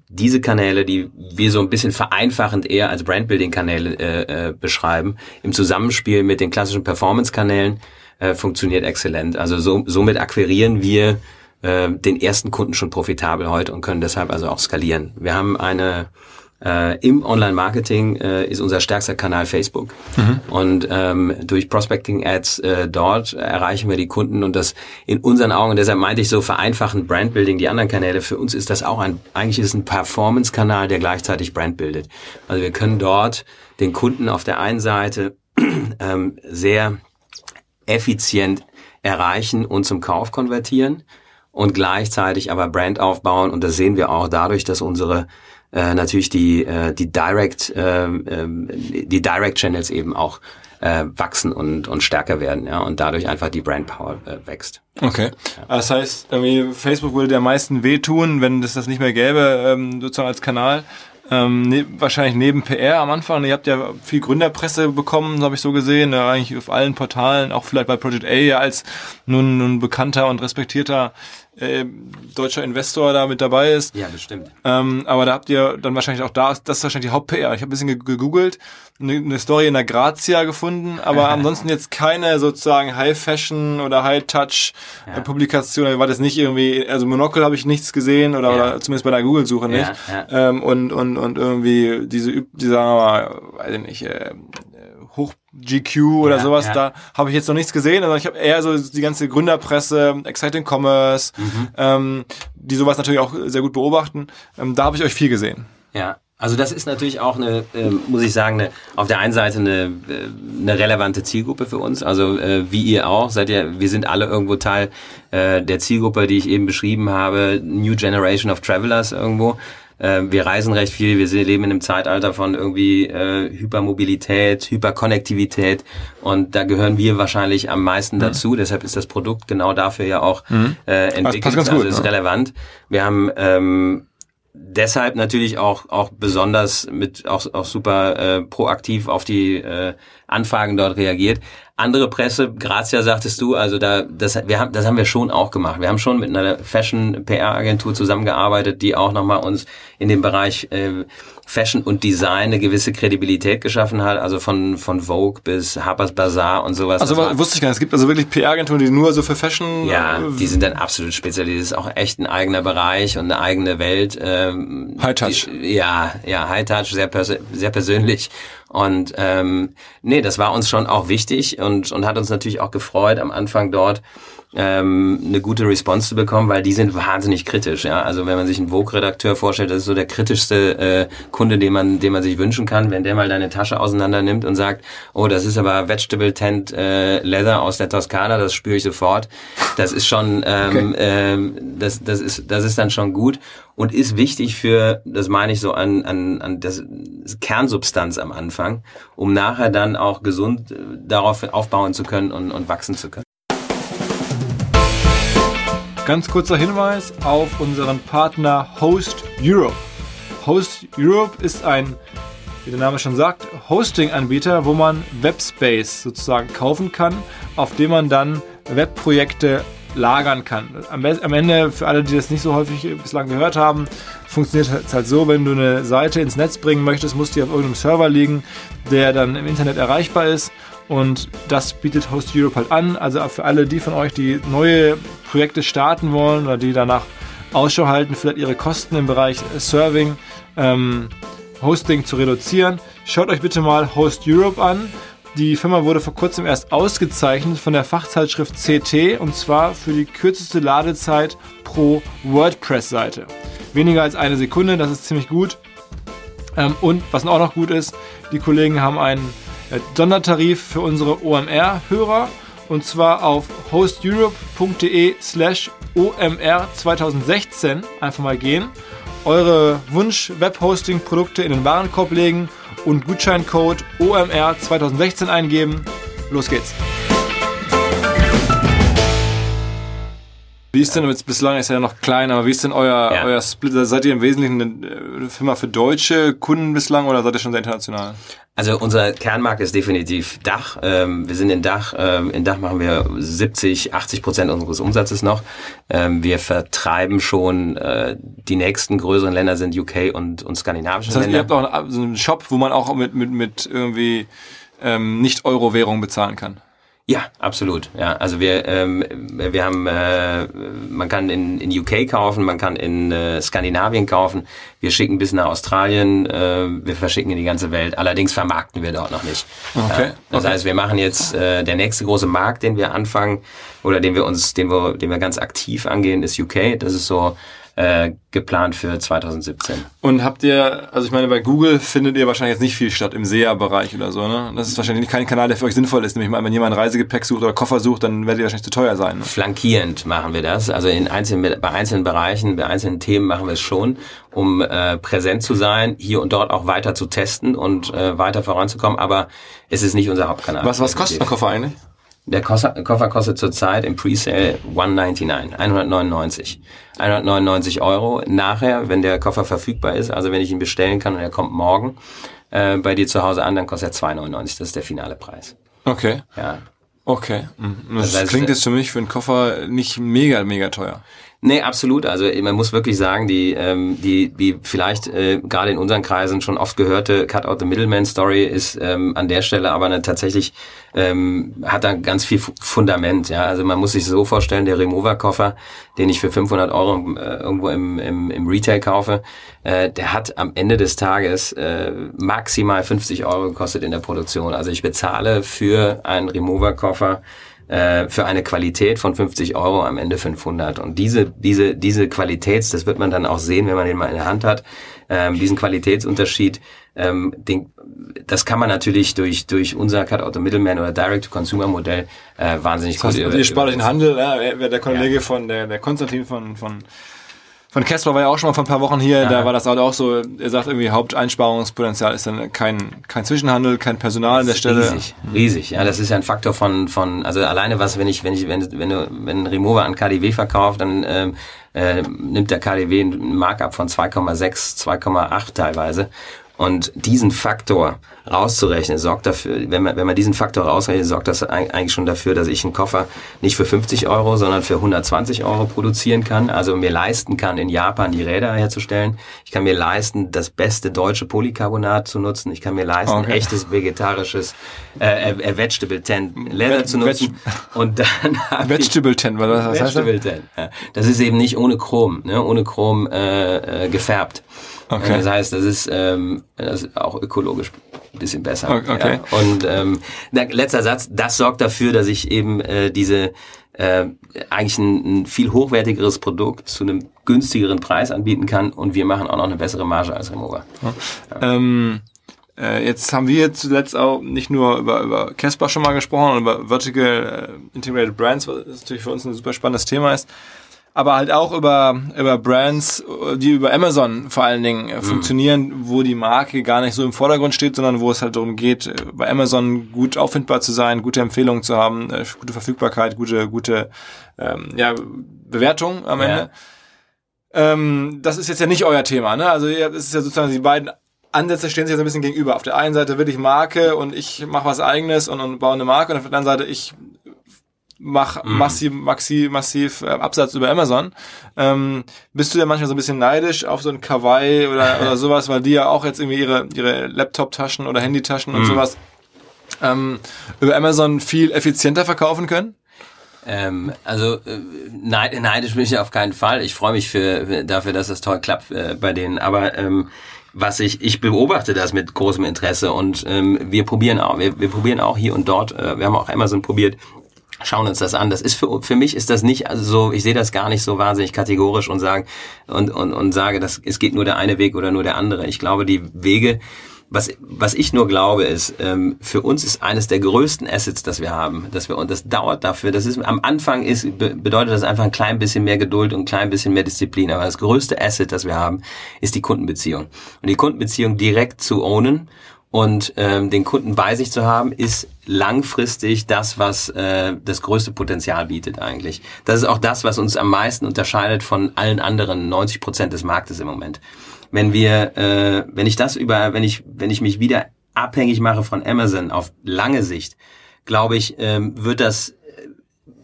diese Kanäle, die wir so ein bisschen vereinfachend eher als Brandbuilding-Kanäle äh, äh, beschreiben, im Zusammenspiel mit den klassischen Performance-Kanälen äh, funktioniert exzellent. Also so, somit akquirieren wir äh, den ersten Kunden schon profitabel heute und können deshalb also auch skalieren. Wir haben eine äh, Im Online-Marketing äh, ist unser stärkster Kanal Facebook. Mhm. Und ähm, durch Prospecting-Ads äh, dort erreichen wir die Kunden und das in unseren Augen, und deshalb meinte ich so vereinfachend Brandbuilding, die anderen Kanäle, für uns ist das auch ein, eigentlich ist es ein Performance-Kanal, der gleichzeitig Brand bildet. Also wir können dort den Kunden auf der einen Seite ähm, sehr effizient erreichen und zum Kauf konvertieren und gleichzeitig aber Brand aufbauen. Und das sehen wir auch dadurch, dass unsere äh, natürlich die, äh, die Direct, äh, äh, die Direct Channels eben auch äh, wachsen und, und stärker werden, ja, und dadurch einfach die Brand Power äh, wächst. Okay. Das heißt, irgendwie Facebook würde der meisten wehtun, wenn es das nicht mehr gäbe, ähm, sozusagen als Kanal. Ähm, ne, wahrscheinlich neben PR am Anfang. Ihr habt ja viel Gründerpresse bekommen, habe ich so gesehen, ja, eigentlich auf allen Portalen, auch vielleicht bei Project A ja als nun, nun bekannter und respektierter äh, deutscher Investor da mit dabei ist. Ja, das stimmt. Ähm, aber da habt ihr dann wahrscheinlich auch da, das ist wahrscheinlich die Haupt-PR. Ich habe ein bisschen gegoogelt, eine, eine Story in der Grazia gefunden, aber ansonsten jetzt keine sozusagen High-Fashion oder High-Touch-Publikation. Ja. War das nicht irgendwie, also Monocle habe ich nichts gesehen oder, ja. oder zumindest bei der Google-Suche nicht. Ja, ja. Ähm, und, und, und irgendwie diese, die sagen wir mal, weiß ich nicht, äh, hoch GQ oder ja, sowas, ja. da habe ich jetzt noch nichts gesehen. Also ich habe eher so die ganze Gründerpresse, Exciting Commerce, mhm. ähm, die sowas natürlich auch sehr gut beobachten. Ähm, da habe ich euch viel gesehen. Ja, also das ist natürlich auch eine, äh, muss ich sagen, eine, auf der einen Seite eine, äh, eine relevante Zielgruppe für uns. Also äh, wie ihr auch, seid ihr, wir sind alle irgendwo Teil äh, der Zielgruppe, die ich eben beschrieben habe, New Generation of Travelers irgendwo. Äh, wir reisen recht viel, wir leben in einem Zeitalter von irgendwie äh, Hypermobilität, Hyperkonnektivität und da gehören wir wahrscheinlich am meisten mhm. dazu. Deshalb ist das Produkt genau dafür ja auch mhm. äh, entwickelt. Das passt ganz also gut, ist ja. relevant. Wir haben ähm, deshalb natürlich auch auch besonders mit auch auch super äh, proaktiv auf die äh, Anfragen dort reagiert. Andere Presse, Grazia sagtest du, also da das wir haben das haben wir schon auch gemacht. Wir haben schon mit einer Fashion PR Agentur zusammengearbeitet, die auch nochmal uns in dem Bereich äh, Fashion und Design eine gewisse Kredibilität geschaffen hat, also von von Vogue bis Harper's Bazaar und sowas. Also wusste ich gar nicht, es gibt also wirklich PR Agenturen, die nur so für Fashion Ja, äh, die sind dann absolut spezialisiert, das ist auch echt ein eigener Bereich und eine eigene Welt. Ähm, High Touch. Die, ja, ja, High Touch, sehr pers sehr persönlich und ähm, nee, das war uns schon auch wichtig und, und hat uns natürlich auch gefreut, am Anfang dort ähm, eine gute Response zu bekommen, weil die sind wahnsinnig kritisch. Ja? Also wenn man sich einen Vogue-Redakteur vorstellt, das ist so der kritischste äh, Kunde, den man, den man sich wünschen kann, wenn der mal deine Tasche auseinander nimmt und sagt, oh, das ist aber Vegetable Tent äh, Leather aus der Toskana, das spüre ich sofort. Das ist schon, ähm, okay. ähm, das, das ist, das ist dann schon gut und ist wichtig für, das meine ich so an, an, an das Kernsubstanz am Anfang, um nachher dann auch gesund äh, darauf aufbauen zu können und, und wachsen zu können. Ganz kurzer Hinweis auf unseren Partner Host Europe. Host Europe ist ein, wie der Name schon sagt, Hosting-Anbieter, wo man Webspace sozusagen kaufen kann, auf dem man dann Webprojekte lagern kann. Am, am, Ende, für alle, die das nicht so häufig bislang gehört haben, funktioniert es halt so, wenn du eine Seite ins Netz bringen möchtest, muss die auf irgendeinem Server liegen, der dann im Internet erreichbar ist und das bietet Host Europe halt an. Also für alle die von euch, die neue Projekte starten wollen oder die danach Ausschau halten, vielleicht ihre Kosten im Bereich Serving, ähm, Hosting zu reduzieren, schaut euch bitte mal Host Europe an. Die Firma wurde vor kurzem erst ausgezeichnet von der Fachzeitschrift CT und zwar für die kürzeste Ladezeit pro WordPress-Seite. Weniger als eine Sekunde, das ist ziemlich gut. Ähm, und was auch noch gut ist, die Kollegen haben einen Sondertarif für unsere OMR-Hörer Und zwar auf hosteurope.de slash OMR 2016. Einfach mal gehen. Eure Wunsch-Webhosting-Produkte in den Warenkorb legen und Gutscheincode OMR 2016 eingeben. Los geht's. Wie ist denn jetzt bislang ist ja noch klein, aber wie ist denn euer, Ja. euer Split? Seid ihr im Wesentlichen eine Firma für deutsche Kunden bislang oder seid ihr schon sehr international? Also unser Kernmarkt ist definitiv Dach. Ähm, wir sind in Dach. Ähm, in Dach machen wir 70, 80 Prozent unseres Umsatzes noch. Ähm, wir vertreiben schon äh, die nächsten größeren Länder sind UK und, und skandinavische Das heißt, ihr Länder. habt auch einen, so einen Shop, wo man auch mit, mit, mit irgendwie ähm, Nicht-Euro-Währung bezahlen kann. Ja, absolut. Ja, also wir ähm, wir haben äh, man kann in, in UK kaufen, man kann in äh, Skandinavien kaufen. Wir schicken bis nach Australien, äh, wir verschicken in die ganze Welt. Allerdings vermarkten wir dort noch nicht. Okay, das okay. heißt, wir machen jetzt äh, der nächste große Markt, den wir anfangen oder den wir uns, den wir, den wir ganz aktiv angehen, ist UK. Das ist so äh, geplant für 2017. Und habt ihr, also ich meine, bei Google findet ihr wahrscheinlich jetzt nicht viel statt im SEA-Bereich oder so, ne? Das ist wahrscheinlich kein Kanal, der für euch sinnvoll ist. Nämlich mal, wenn jemand Reisegepäck sucht oder Koffer sucht, dann werdet ihr wahrscheinlich zu teuer sein. Ne? Flankierend machen wir das. Also in einzelnen, bei einzelnen Bereichen, bei einzelnen Themen machen wir es schon, um äh, präsent zu sein, hier und dort auch weiter zu testen und äh, weiter voranzukommen. Aber es ist nicht unser Hauptkanal. Was, was kostet ein Koffer eigentlich? Der Koffer, kostet zurzeit im Presale 199, 199. 199 Euro. Nachher, wenn der Koffer verfügbar ist, also wenn ich ihn bestellen kann und er kommt morgen äh, bei dir zu Hause an, dann kostet er 2,99. Das ist der finale Preis. Okay, Ja. okay. Mhm. Das, Das heißt, klingt äh, jetzt für mich für einen Koffer nicht mega, mega teuer. Nee, absolut. Also man muss wirklich sagen, die, ähm, die, die vielleicht äh, gerade in unseren Kreisen schon oft gehörte Cut Out the Middleman Story ist ähm, an der Stelle aber eine, tatsächlich ähm, hat da ganz viel Fu- Fundament. Ja, also man muss sich so vorstellen, der Remover Koffer, den ich für 500 Euro äh, irgendwo im, im, im Retail kaufe, äh, der hat am Ende des Tages äh, maximal 50 Euro gekostet in der Produktion. Also ich bezahle für einen Remover Koffer äh, für eine Qualität von 50 Euro am Ende 500. Und diese, diese, diese Qualitäts, das wird man dann auch sehen, wenn man den mal in der Hand hat, ähm, diesen Qualitätsunterschied, ähm, den, das kann man natürlich durch, durch unser Cut Out the Middleman oder Direct-to-Consumer-Modell äh, wahnsinnig Das heißt, über- ihr spart euch den Handel. Ja, der Kollege von, der, der Konstantin von, von, von Casper war ja auch schon mal vor ein paar Wochen hier. Da war das halt auch so. Er sagt irgendwie, Haupteinsparungspotenzial ist dann kein, kein Zwischenhandel, kein Personal an der Stelle. Riesig, riesig. Ja, das ist ja ein Faktor von, von, also alleine was, wenn ich, wenn ich, wenn, wenn du, wenn ein Remover an KDW verkauft, dann ähm, äh, nimmt der KDW ein Markup von 2,6, 2,8 teilweise. Und diesen Faktor rauszurechnen, sorgt dafür, wenn man, wenn man diesen Faktor rausrechnet, sorgt das eig- eigentlich schon dafür, dass ich einen Koffer nicht für 50 Euro, sondern für 120 Euro produzieren kann. Also mir leisten kann, in Japan die Räder herzustellen. Ich kann mir leisten, das beste deutsche Polycarbonat zu nutzen. Ich kann mir leisten, Okay. echtes vegetarisches äh, äh, Vegetable Tan Leather zu nutzen. Und dann Vegetable Ten, heißt das? Vegetable Tan. Ja. Das ist eben nicht ohne Chrom, ne? ohne Chrom äh, äh, gefärbt. Okay. Das heißt, das ist, ähm, das ist auch ökologisch ein bisschen besser. Okay. Ja. Und ähm, letzter Satz, das sorgt dafür, dass ich eben äh, diese äh, eigentlich ein, ein viel hochwertigeres Produkt zu einem günstigeren Preis anbieten kann und wir machen auch noch eine bessere Marge als Remover. Ähm, äh, jetzt haben wir zuletzt auch nicht nur über, über Casper schon mal gesprochen und über Vertical äh, Integrated Brands, was natürlich für uns ein super spannendes Thema ist, aber halt auch über, über Brands, die über Amazon vor allen Dingen äh, funktionieren, wo die Marke gar nicht so im Vordergrund steht, sondern wo es halt darum geht, äh, bei Amazon gut auffindbar zu sein, gute Empfehlungen zu haben, äh, gute Verfügbarkeit, gute, gute ähm, ja, Bewertung am Ja. Ende. Ähm, das ist jetzt ja nicht euer Thema, ne? Also ihr- es ist ja sozusagen die beiden Ansätze stehen sich ja so ein bisschen gegenüber. Auf der einen Seite will ich Marke und ich mache was eigenes und, und baue eine Marke und auf der anderen Seite ich mach massiv, maxi, massiv äh, Absatz über Amazon. Ähm, bist du ja manchmal so ein bisschen neidisch auf so ein Kawaii oder, oder sowas, weil die ja auch jetzt irgendwie ihre, ihre Laptop-Taschen oder Handytaschen und sowas ähm, über Amazon viel effizienter verkaufen können? Ähm, also äh, neid, neidisch bin ich auf keinen Fall. Ich freue mich für, für dafür, dass es toll klappt äh, bei denen. Aber ähm, was ich ich beobachte das mit großem Interesse und ähm, wir probieren auch wir, wir probieren auch hier und dort. Äh, wir haben auch Amazon probiert. Schauen uns das an. Das ist für für mich ist das nicht also so. Ich sehe das gar nicht so wahnsinnig kategorisch und sagen und und und sage, dass es geht nur der eine Weg oder nur der andere. Ich glaube, die Wege was, was ich nur glaube, ist, ähm, für uns ist eines der größten Assets, das wir haben, dass wir, und das dauert dafür, das ist, am Anfang ist, bedeutet das einfach ein klein bisschen mehr Geduld und ein klein bisschen mehr Disziplin, aber das größte Asset, das wir haben, ist die Kundenbeziehung. Und die Kundenbeziehung direkt zu ownen und ähm, den Kunden bei sich zu haben, ist langfristig das, was äh, das größte Potenzial bietet eigentlich. Das ist auch das, was uns am meisten unterscheidet von allen anderen 90 Prozent des Marktes im Moment wenn wir, äh, wenn ich das über, wenn ich, wenn ich mich wieder abhängig mache von Amazon auf lange Sicht, glaube ich, ähm, wird das äh,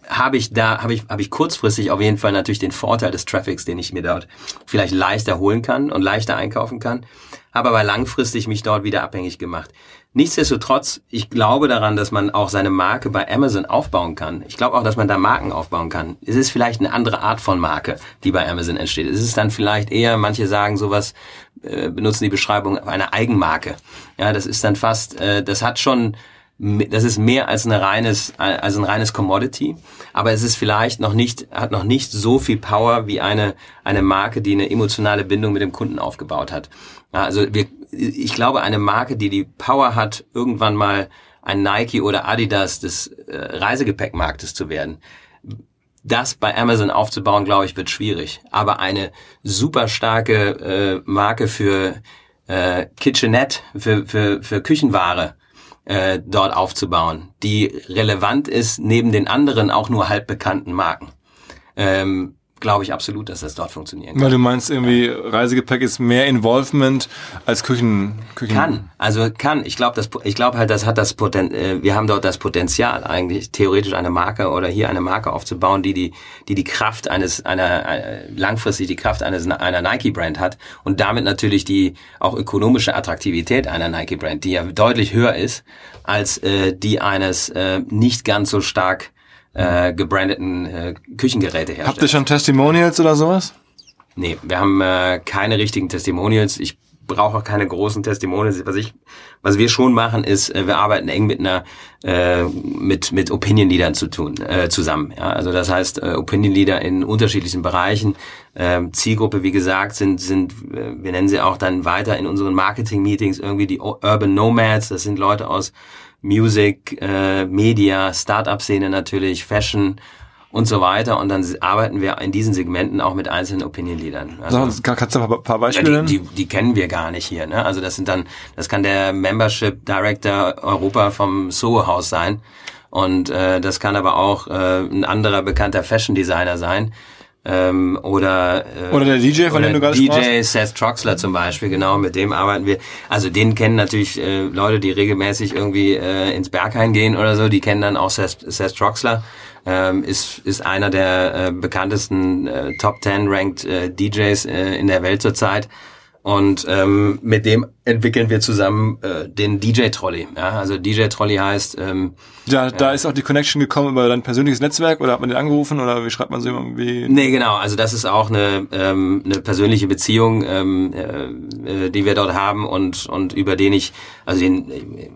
habe ich da habe ich habe ich kurzfristig auf jeden Fall natürlich den Vorteil des Traffics, den ich mir dort vielleicht leichter holen kann und leichter einkaufen kann, habe aber langfristig mich dort wieder abhängig gemacht. Nichtsdestotrotz, ich glaube daran, dass man auch seine Marke bei Amazon aufbauen kann. Ich glaube auch, dass man da Marken aufbauen kann. Es ist vielleicht eine andere Art von Marke, die bei Amazon entsteht. Es ist dann vielleicht eher, manche sagen sowas, äh, benutzen die Beschreibung einer Eigenmarke. Ja, das ist dann fast, äh, das hat schon das ist mehr als ein reines als ein reines Commodity, aber es ist vielleicht noch nicht hat noch nicht so viel Power wie eine eine Marke, die eine emotionale Bindung mit dem Kunden aufgebaut hat. Ja, also wir ich glaube, eine Marke, die die Power hat, irgendwann mal ein Nike oder Adidas des äh, Reisegepäckmarktes zu werden. Das bei Amazon aufzubauen, glaube ich, wird schwierig. Aber eine super starke äh, Marke für äh, Kitchenette, für, für, für Küchenware äh, dort aufzubauen, die relevant ist neben den anderen auch nur halb bekannten Marken. Ähm, glaube ich absolut, dass das dort funktionieren kann. Weil du meinst irgendwie, Reisegepäck ist mehr Involvement als Küchen, Küchen. Kann, also kann. Ich glaube, das, ich glaube halt, das hat das Poten äh, wir haben dort das Potenzial eigentlich theoretisch eine Marke oder hier eine Marke aufzubauen, die die, die die Kraft eines einer äh, langfristig die Kraft eines einer Nike Brand hat und damit natürlich die auch ökonomische Attraktivität einer Nike Brand, die ja deutlich höher ist als äh, die eines äh, nicht ganz so stark äh, gebrandeten äh, Küchengeräte herstellen. Habt ihr schon Testimonials oder sowas? Nee, wir haben äh, keine richtigen Testimonials. Ich brauche auch keine großen Testimonials. Was ich, was wir schon machen, ist, äh, wir arbeiten eng mit einer, äh, mit mit Opinion Leadern zu tun, äh, zusammen. Ja, also das heißt äh, Opinion Leader in unterschiedlichen Bereichen. Äh, Zielgruppe, wie gesagt, sind sind, äh, wir nennen sie auch dann weiter in unseren Marketing Meetings irgendwie die Urban Nomads. Das sind Leute aus Music, äh, Media, Startup-Szene natürlich, Fashion und so weiter. Und dann arbeiten wir in diesen Segmenten auch mit einzelnen Opinion-Leadern. Also, kannst du ein paar Beispiele ja, die, die, die kennen wir gar nicht hier. Ne? Also das sind dann, das kann der Membership Director Europa vom Soho House sein. Und äh, das kann aber auch äh, ein anderer bekannter Fashion Designer sein ähm, oder äh, oder der DJ, von dem du gerade DJ sprachst? Seth Troxler zum Beispiel, genau, mit dem arbeiten wir. Also den kennen natürlich äh, Leute, die regelmäßig irgendwie äh, ins Berghain gehen oder so, die kennen dann auch Seth, Seth Troxler. Ähm, ist ist einer der äh, bekanntesten äh, Top 10 ranked äh, DJs äh, in der Welt zurzeit. Und ähm, mit dem entwickeln wir zusammen äh, den DJ-Trolley. Ja? Also DJ-Trolley heißt... Ähm, ja, da äh, ist auch die Connection gekommen über dein persönliches Netzwerk oder hat man den angerufen oder wie schreibt man so irgendwie? Nee, genau. Also das ist auch eine, ähm, eine persönliche Beziehung, ähm, äh, die wir dort haben und, und über den ich, also den äh,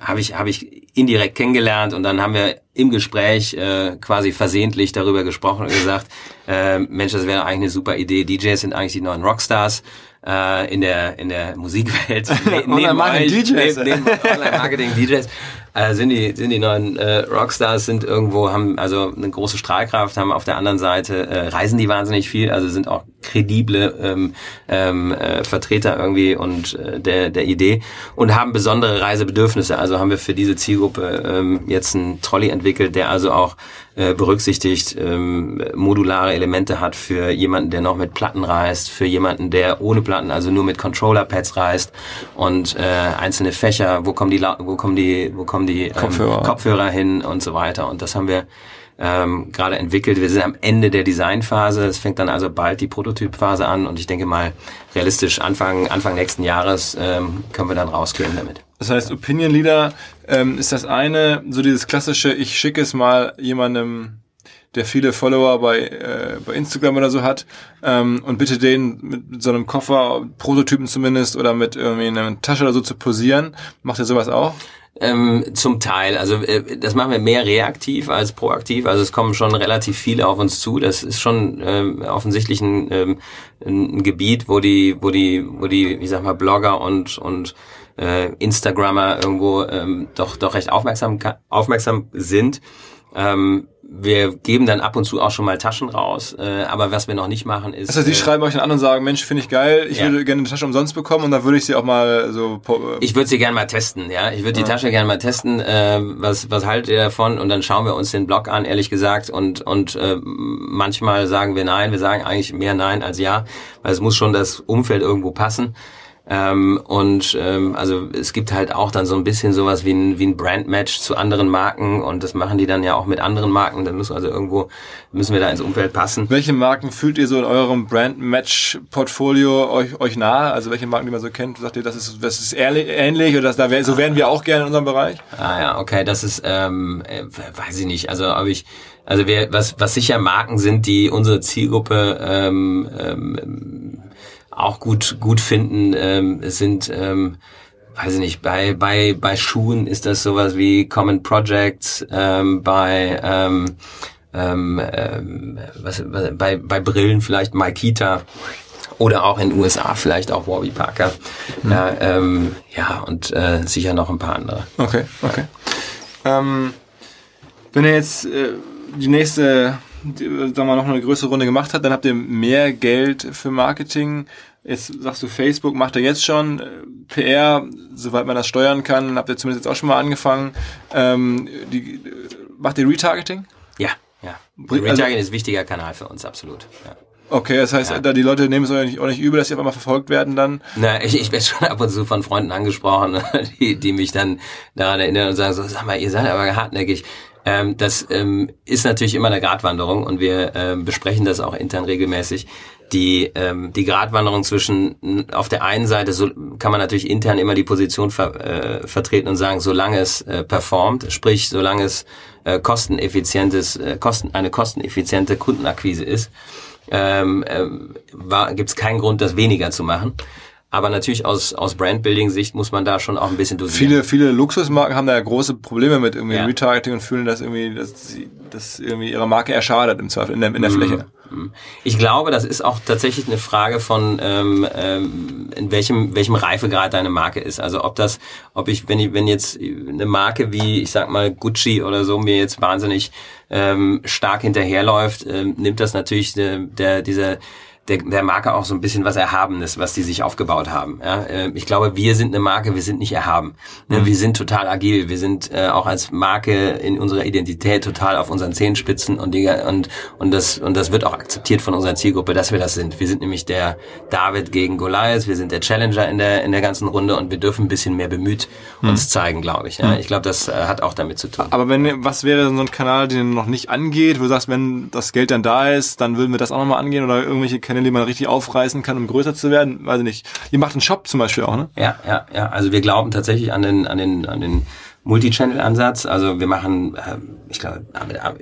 habe ich, hab ich indirekt kennengelernt und dann haben wir im Gespräch äh, quasi versehentlich darüber gesprochen und gesagt, äh, Mensch, das wäre eigentlich eine super Idee. DJs sind eigentlich die neuen Rockstars äh, in der in der Musikwelt. Neben, neben, DJs. neben, neben Online-Marketing DJs äh, sind die sind die neuen äh, Rockstars sind irgendwo haben also eine große Strahlkraft haben auf der anderen Seite äh, reisen die wahnsinnig viel also sind auch kredible ähm, ähm, äh, Vertreter irgendwie und äh, der der Idee und haben besondere Reisebedürfnisse. Also haben wir für diese Zielgruppe ähm, jetzt einen Trolley entwickelt der also auch äh, berücksichtigt, ähm, modulare Elemente hat für jemanden, der noch mit Platten reist, für jemanden, der ohne Platten, also nur mit Controller-Pads reist und äh, einzelne Fächer, wo kommen die, wo kommen die, wo kommen die ähm, Kopfhörer. Kopfhörer hin und so weiter. Und das haben wir ähm, gerade entwickelt. Wir sind am Ende der Designphase. Es fängt dann also bald die Prototypphase an und ich denke mal realistisch Anfang Anfang nächsten Jahres ähm, können wir dann rausgehen damit. Das heißt, Opinion Leader ähm, ist das eine, so dieses klassische, ich schicke es mal jemandem, der viele Follower bei, äh, bei Instagram oder so hat ähm, und bitte den mit so einem Koffer, Prototypen zumindest oder mit irgendwie einer Tasche oder so zu posieren. Macht ihr sowas auch? Ähm, zum Teil. Also äh, das machen wir mehr reaktiv als proaktiv. Also es kommen schon relativ viele auf uns zu. Das ist schon ähm, offensichtlich ein, ähm, ein Gebiet, wo die, wo die, wo die, wie sag mal, Blogger und und äh, Instagrammer irgendwo ähm, doch doch recht aufmerksam aufmerksam sind. Ähm, wir geben dann ab und zu auch schon mal Taschen raus, äh, aber was wir noch nicht machen ist. Also die äh, schreiben euch dann an und sagen, Mensch, finde ich geil, ich ja. würde gerne eine Tasche umsonst bekommen und dann würde ich sie auch mal so. Äh, ich würde sie gerne mal testen, ja. Ich würde ja. die Tasche gerne mal testen. Äh, was was haltet ihr davon? Und dann schauen wir uns den Blog an, ehrlich gesagt. Und und äh, manchmal sagen wir nein, wir sagen eigentlich mehr nein als ja, weil es muss schon das Umfeld irgendwo passen. Ähm, und ähm, also es gibt halt auch dann so ein bisschen sowas wie ein, wie ein Brandmatch zu anderen Marken und das machen die dann ja auch mit anderen Marken. Dann müssen also irgendwo müssen wir da ins Umfeld passen. Welche Marken fühlt ihr so in eurem Brandmatch-Portfolio euch, euch nahe? Also welche Marken, die man so kennt, sagt ihr, das ist, das ist ähnlich oder das, da wär, so wären wir auch gerne in unserem Bereich? Ah ja, okay, das ist, ähm, äh, weiß ich nicht. Also ob ich, also wir, was, was sicher Marken sind, die unsere Zielgruppe ähm, ähm, auch gut gut finden, ähm, sind ähm, weiß ich nicht, bei, bei, bei Schuhen ist das sowas wie Common Projects, ähm, bei, ähm, ähm, ähm, was, was, bei, bei Brillen vielleicht Maikita oder auch in den USA vielleicht auch Warby Parker. Mhm. Ja, ähm, ja, und äh, sicher noch ein paar andere. Okay, okay. Ähm, wenn ihr jetzt äh, die nächste sagen wir, noch eine größere Runde gemacht hat, dann habt ihr mehr Geld für Marketing. Jetzt sagst du, Facebook macht er jetzt schon äh, PR, soweit man das steuern kann, habt ihr zumindest jetzt auch schon mal angefangen. Ähm, die, macht ihr Retargeting? Ja, ja. Also Retargeting also, ist ein wichtiger Kanal für uns, absolut. Ja. Okay, das heißt, ja. da die Leute nehmen es auch nicht, auch nicht übel, dass sie auf einmal verfolgt werden dann? Na, ich, ich werde schon ab und zu von Freunden angesprochen, die, die mich dann daran erinnern und sagen so, sag mal, ihr seid aber hartnäckig. Ähm, das ähm, ist natürlich immer eine Gratwanderung und wir ähm, besprechen das auch intern regelmäßig. Die, ähm, die Gratwanderung zwischen, auf der einen Seite so kann man natürlich intern immer die Position ver, äh, vertreten und sagen, solange es äh, performt, sprich solange es äh, kosteneffizientes, äh, kosten, eine kosteneffiziente Kundenakquise ist, ähm, äh, gibt es keinen Grund, das weniger zu machen. Aber natürlich aus, aus Brandbuilding-Sicht muss man da schon auch ein bisschen dosieren. Viele, viele Luxusmarken haben da ja große Probleme mit irgendwie ja. Retargeting und fühlen, dass irgendwie, dass, sie, dass irgendwie ihre Marke erschadet im Zweifel in der, in der mhm. Fläche. Ich glaube, das ist auch tatsächlich eine Frage von ähm, ähm, in welchem welchem Reifegrad deine Marke ist. Also ob das, ob ich, wenn ich, wenn jetzt eine Marke wie ich sag mal Gucci oder so mir jetzt wahnsinnig ähm, stark hinterherläuft, ähm, nimmt das natürlich der, der dieser der, der Marke auch so ein bisschen was Erhabenes, was die sich aufgebaut haben. Ja? Äh, ich glaube, wir sind eine Marke, wir sind nicht erhaben. Ne? Mhm. Wir sind total agil, wir sind äh, auch als Marke in unserer Identität total auf unseren Zehenspitzen und, die, und, und, das, und das wird auch akzeptiert von unserer Zielgruppe, dass wir das sind. Wir sind nämlich der David gegen Goliath, wir sind der Challenger in der, in der ganzen Runde und wir dürfen ein bisschen mehr bemüht mhm. uns zeigen, glaube ich. Ja? Mhm. Ich glaube, das äh, hat auch damit zu tun. Aber wenn, was wäre so ein Kanal, den noch nicht angeht, wo du sagst, wenn das Geld dann da ist, dann würden wir das auch nochmal angehen oder irgendwelche Kanäle Kanäle, die man richtig aufreißen kann, um größer zu werden? Weiß ich nicht. Ihr macht einen Shop zum Beispiel auch, ne? Ja, ja, ja. Also wir glauben tatsächlich an den, an den, an den Multi-Channel-Ansatz. Also wir machen, äh, ich glaube,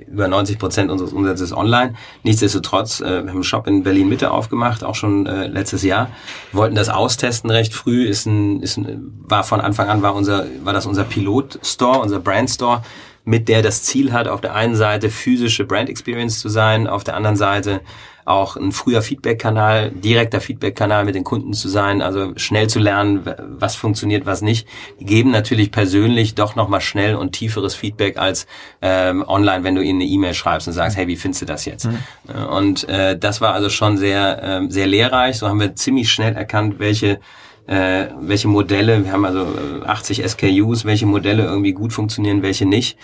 über 90 Prozent unseres Umsatzes online. Nichtsdestotrotz, äh, wir haben einen Shop in Berlin Mitte aufgemacht, auch schon äh, letztes Jahr. Wir wollten das austesten recht früh. Ist ein, ist ein, war von Anfang an war unser, war das unser Pilot-Store, unser Brand-Store mit der das Ziel hat, auf der einen Seite physische Brand Experience zu sein, auf der anderen Seite auch ein früher Feedback-Kanal, direkter Feedback-Kanal mit den Kunden zu sein, also schnell zu lernen, was funktioniert, was nicht. Die geben natürlich persönlich doch nochmal schnell und tieferes Feedback als ähm, online, wenn du ihnen eine E-Mail schreibst und sagst, hey, wie findest du das jetzt? Mhm. Und äh, das war also schon sehr, äh, sehr lehrreich. So haben wir ziemlich schnell erkannt, welche äh, welche Modelle, wir haben also 80 äh, SKUs, welche Modelle irgendwie gut funktionieren, welche nicht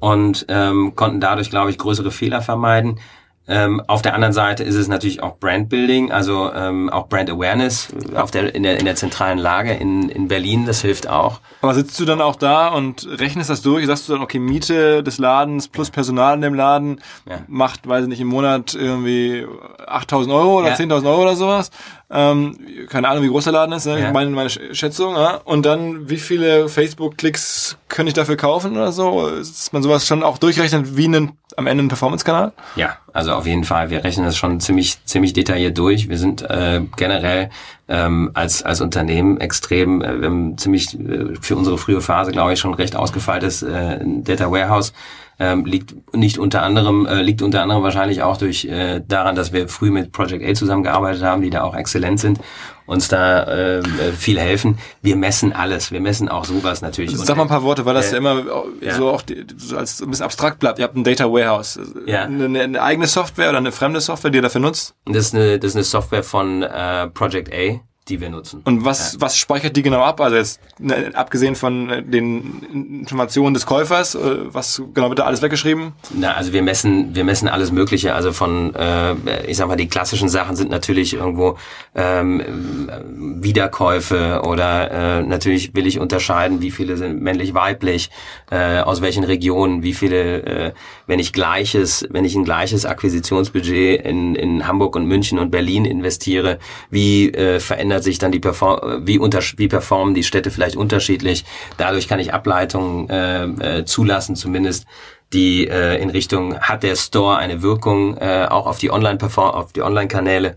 und ähm, konnten dadurch, glaube ich, größere Fehler vermeiden. Ähm, auf der anderen Seite ist es natürlich auch Brandbuilding, also ähm, auch Brand Awareness auf der, in, der, in der zentralen Lage in, in Berlin, das hilft auch. Aber sitzt du dann auch da und rechnest das durch? Sagst du dann, okay, Miete des Ladens plus Personal in dem Laden ja. macht, weiß ich nicht, im Monat irgendwie 8.000 Euro oder ja. 10.000 Euro oder sowas? Ähm, keine Ahnung, wie groß der Laden ist, ne? Ja. meine, meine Schätzung. Ja? Und dann, wie viele Facebook-Klicks könnte ich dafür kaufen oder so? Ist man sowas schon auch durchrechnet wie einen, am Ende ein Performance-Kanal? Ja, also auf jeden Fall. Wir rechnen das schon ziemlich, ziemlich detailliert durch. Wir sind äh, generell ähm, als, als Unternehmen extrem, äh, wir haben ziemlich äh, für unsere frühe Phase, glaube ich, schon recht ausgefeiltes äh, Data Warehouse ähm, liegt nicht unter anderem äh, liegt unter anderem wahrscheinlich auch durch äh, daran, dass wir früh mit Project A zusammengearbeitet haben, die da auch exzellent sind uns da äh, viel helfen. Wir messen alles. Wir messen auch sowas natürlich. Sag mal ein paar Worte, weil das äh, ja immer ja. so auch so als ein bisschen abstrakt bleibt. Ihr habt ein Data Warehouse. Ja. Eine, eine, eigene Software oder eine fremde Software, die ihr dafür nutzt? Das ist eine, das ist eine Software von äh, Project A die wir nutzen. Und was, ja. was speichert die genau ab? Also jetzt ne, abgesehen von äh, den Informationen des Käufers, äh, was genau wird da alles weggeschrieben? Na, also wir messen, wir messen alles Mögliche. Also von, äh, ich sag mal, die klassischen Sachen sind natürlich irgendwo ähm, Wiederkäufe oder äh, natürlich will ich unterscheiden, wie viele sind männlich-weiblich, äh, aus welchen Regionen, wie viele, äh, wenn ich gleiches, wenn ich ein gleiches Akquisitionsbudget in, in Hamburg und München und Berlin investiere, wie äh, verändert verändert sich dann die Perform wie, unter wie performen die Städte vielleicht unterschiedlich. Dadurch kann ich Ableitungen äh, äh, zulassen, zumindest die äh, in Richtung hat der Store eine Wirkung äh, auch auf die Online Perform auf die Online Kanäle.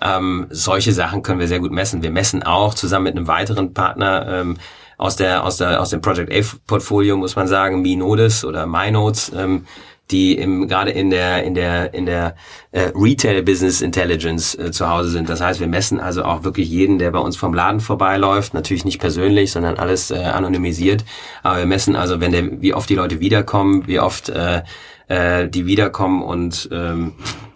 Ähm, solche Sachen können wir sehr gut messen. Wir messen auch zusammen mit einem weiteren Partner ähm, aus der aus der aus dem Project A Portfolio muss man sagen, Minodes oder MyNotes. Ähm, die im, gerade in der in der in der äh, Retail Business Intelligence äh, zu Hause sind. Das heißt, wir messen also auch wirklich jeden, der bei uns vom Laden vorbeiläuft, natürlich nicht persönlich, sondern alles äh, anonymisiert. Aber wir messen also, wenn der, wie oft die Leute wiederkommen, wie oft äh, äh, die wiederkommen und ähm,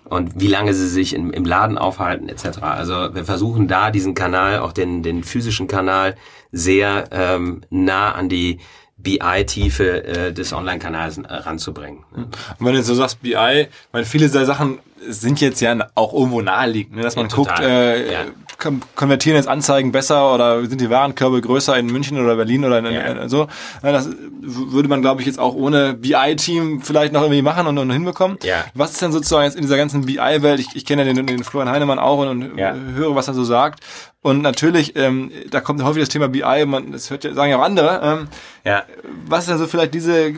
und wie lange sie sich in, im Laden aufhalten etc. Also wir versuchen da diesen Kanal, auch den, den physischen Kanal, sehr ähm, nah an die BI-Tiefe äh, des Online-Kanals äh, ranzubringen. Und wenn du so sagst BI, meine viele dieser Sachen sind jetzt ja auch irgendwo naheliegend, ne? dass man ja, guckt, äh, ja. Konvertieren jetzt Anzeigen besser oder sind die Warenkörbe größer in München oder Berlin oder in, ja. in, so. Das würde man, glaube ich, jetzt auch ohne BI-Team vielleicht noch irgendwie machen und, und hinbekommen. Ja. Was ist denn sozusagen jetzt in dieser ganzen BI-Welt? Ich, ich kenne ja den, den Florian Heinemann auch und, und ja. höre, was er so sagt. Und natürlich, ähm, da kommt häufig das Thema BI, man, das hört ja, sagen ja auch andere. Ähm, ja. Was ist also vielleicht diese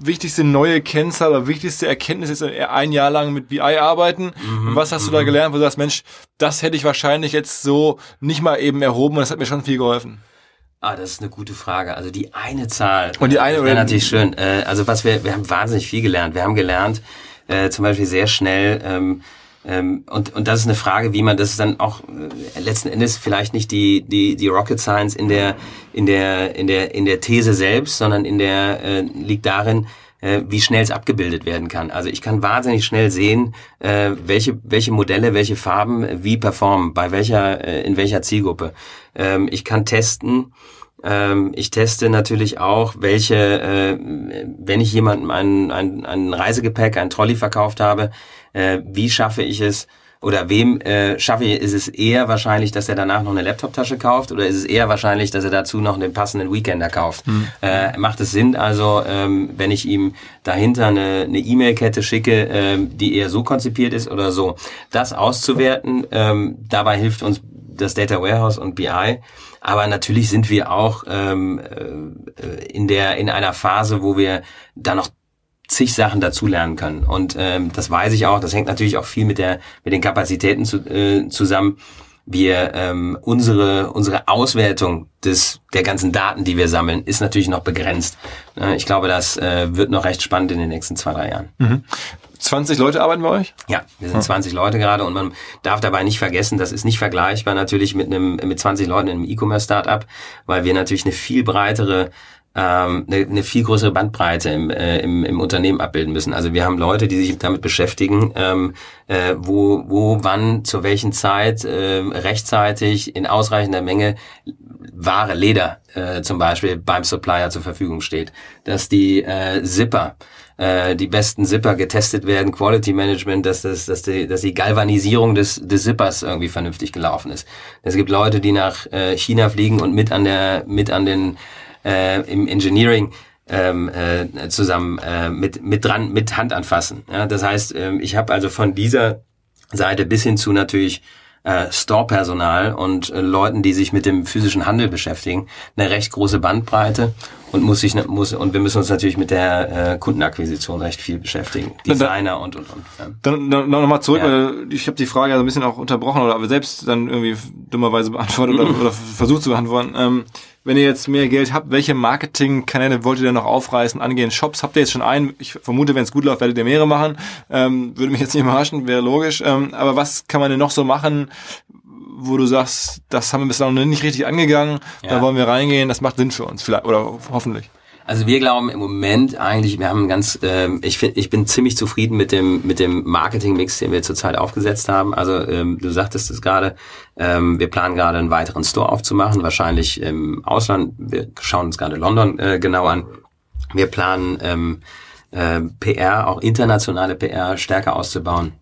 wichtigste neue Kennzahl oder wichtigste Erkenntnis ist ein Jahr lang mit BI arbeiten? Mhm, und was hast du da mhm. gelernt, wo du sagst, Mensch, das hätte ich wahrscheinlich jetzt so nicht mal eben erhoben und das hat mir schon viel geholfen? Ah, das ist eine gute Frage. Also die eine Zahl. Und die eine wäre natürlich schön. Äh, also was wir, wir haben wahnsinnig viel gelernt. Wir haben gelernt, äh, zum Beispiel sehr schnell, ähm, ähm, und, und das ist eine Frage, wie man das dann auch äh, letzten Endes vielleicht nicht die, die, die Rocket Science in der, in der, in der, in der These selbst, sondern in der, äh, liegt darin, äh, wie schnell es abgebildet werden kann. Also ich kann wahnsinnig schnell sehen, äh, welche, welche Modelle, welche Farben wie performen, bei welcher, äh, in welcher Zielgruppe. Ähm, ich kann testen, ähm, ich teste natürlich auch, welche, äh, wenn ich jemandem ein, ein, ein Reisegepäck, ein Trolley verkauft habe, äh, wie schaffe ich es, oder wem äh, schaffe ich, ist es eher wahrscheinlich, dass er danach noch eine Laptoptasche kauft oder ist es eher wahrscheinlich, dass er dazu noch einen passenden Weekender kauft? Hm. Äh, macht es Sinn also, ähm, wenn ich ihm dahinter eine eine E-Mail-Kette schicke, ähm, die eher so konzipiert ist oder so? Das auszuwerten, ähm, dabei hilft uns das Data Warehouse und BI. Aber natürlich sind wir auch ähm, äh, in der in einer Phase, wo wir da noch zig Sachen dazulernen können. Und ähm, das weiß ich auch. Das hängt natürlich auch viel mit der mit den Kapazitäten zu, äh, zusammen. Wir ähm, unsere unsere Auswertung des der ganzen Daten, die wir sammeln, ist natürlich noch begrenzt. Äh, ich glaube, das äh, wird noch recht spannend in den nächsten zwei drei Jahren. Mhm. 20 Leute arbeiten bei euch? Ja, wir sind 20 Leute gerade und man darf dabei nicht vergessen, das ist nicht vergleichbar natürlich mit einem mit 20 Leuten in einem E-Commerce-Startup, weil wir natürlich eine viel breitere ähm, eine, eine viel größere Bandbreite im, äh, im, im Unternehmen abbilden müssen. Also wir haben Leute, die sich damit beschäftigen, ähm, äh, wo, wo, wann, zu welchen Zeit äh, rechtzeitig in ausreichender Menge Ware, Leder äh, zum Beispiel beim Supplier zur Verfügung steht. Dass die äh, Zipper äh, die besten Zipper getestet werden, Quality Management, dass, das, dass, die, dass die Galvanisierung des, des Zippers irgendwie vernünftig gelaufen ist. Es gibt Leute, die nach äh, China fliegen und mit an der mit an den äh, im Engineering ähm, äh, zusammen äh, mit mit dran mit Hand anfassen. Ja, das heißt, äh, ich habe also von dieser Seite bis hin zu natürlich äh, Store-Personal und äh, Leuten, die sich mit dem physischen Handel beschäftigen, eine recht große Bandbreite und muss sich muss und wir müssen uns natürlich mit der äh, Kundenakquisition recht viel beschäftigen, Designer und und und. Ja. Dann, dann noch mal zurück, ja. weil ich habe die Frage ja so ein bisschen auch unterbrochen oder aber selbst dann irgendwie dummerweise beantwortet oder, oder versucht zu beantworten. Ähm, wenn ihr jetzt mehr Geld habt, welche Marketingkanäle wollt ihr denn noch aufreißen, angehen? Shops habt ihr jetzt schon einen? Ich vermute, wenn es gut läuft, werdet ihr mehrere machen. Ähm, würde mich jetzt nicht überraschen, wäre logisch. Ähm, aber was kann man denn noch so machen, wo du sagst, das haben wir bislang noch nicht richtig angegangen, ja. da wollen wir reingehen, das macht Sinn für uns vielleicht oder hoffentlich. Also wir glauben im Moment eigentlich, wir haben ganz, ähm, ich finde, ich bin ziemlich zufrieden mit dem mit dem Marketing-Mix, den wir zurzeit aufgesetzt haben. Also ähm, du sagtest es gerade, ähm, wir planen gerade einen weiteren Store aufzumachen, wahrscheinlich im Ausland. Wir schauen uns gerade London äh, genau an. Wir planen ähm, äh, PR, auch internationale PR stärker auszubauen.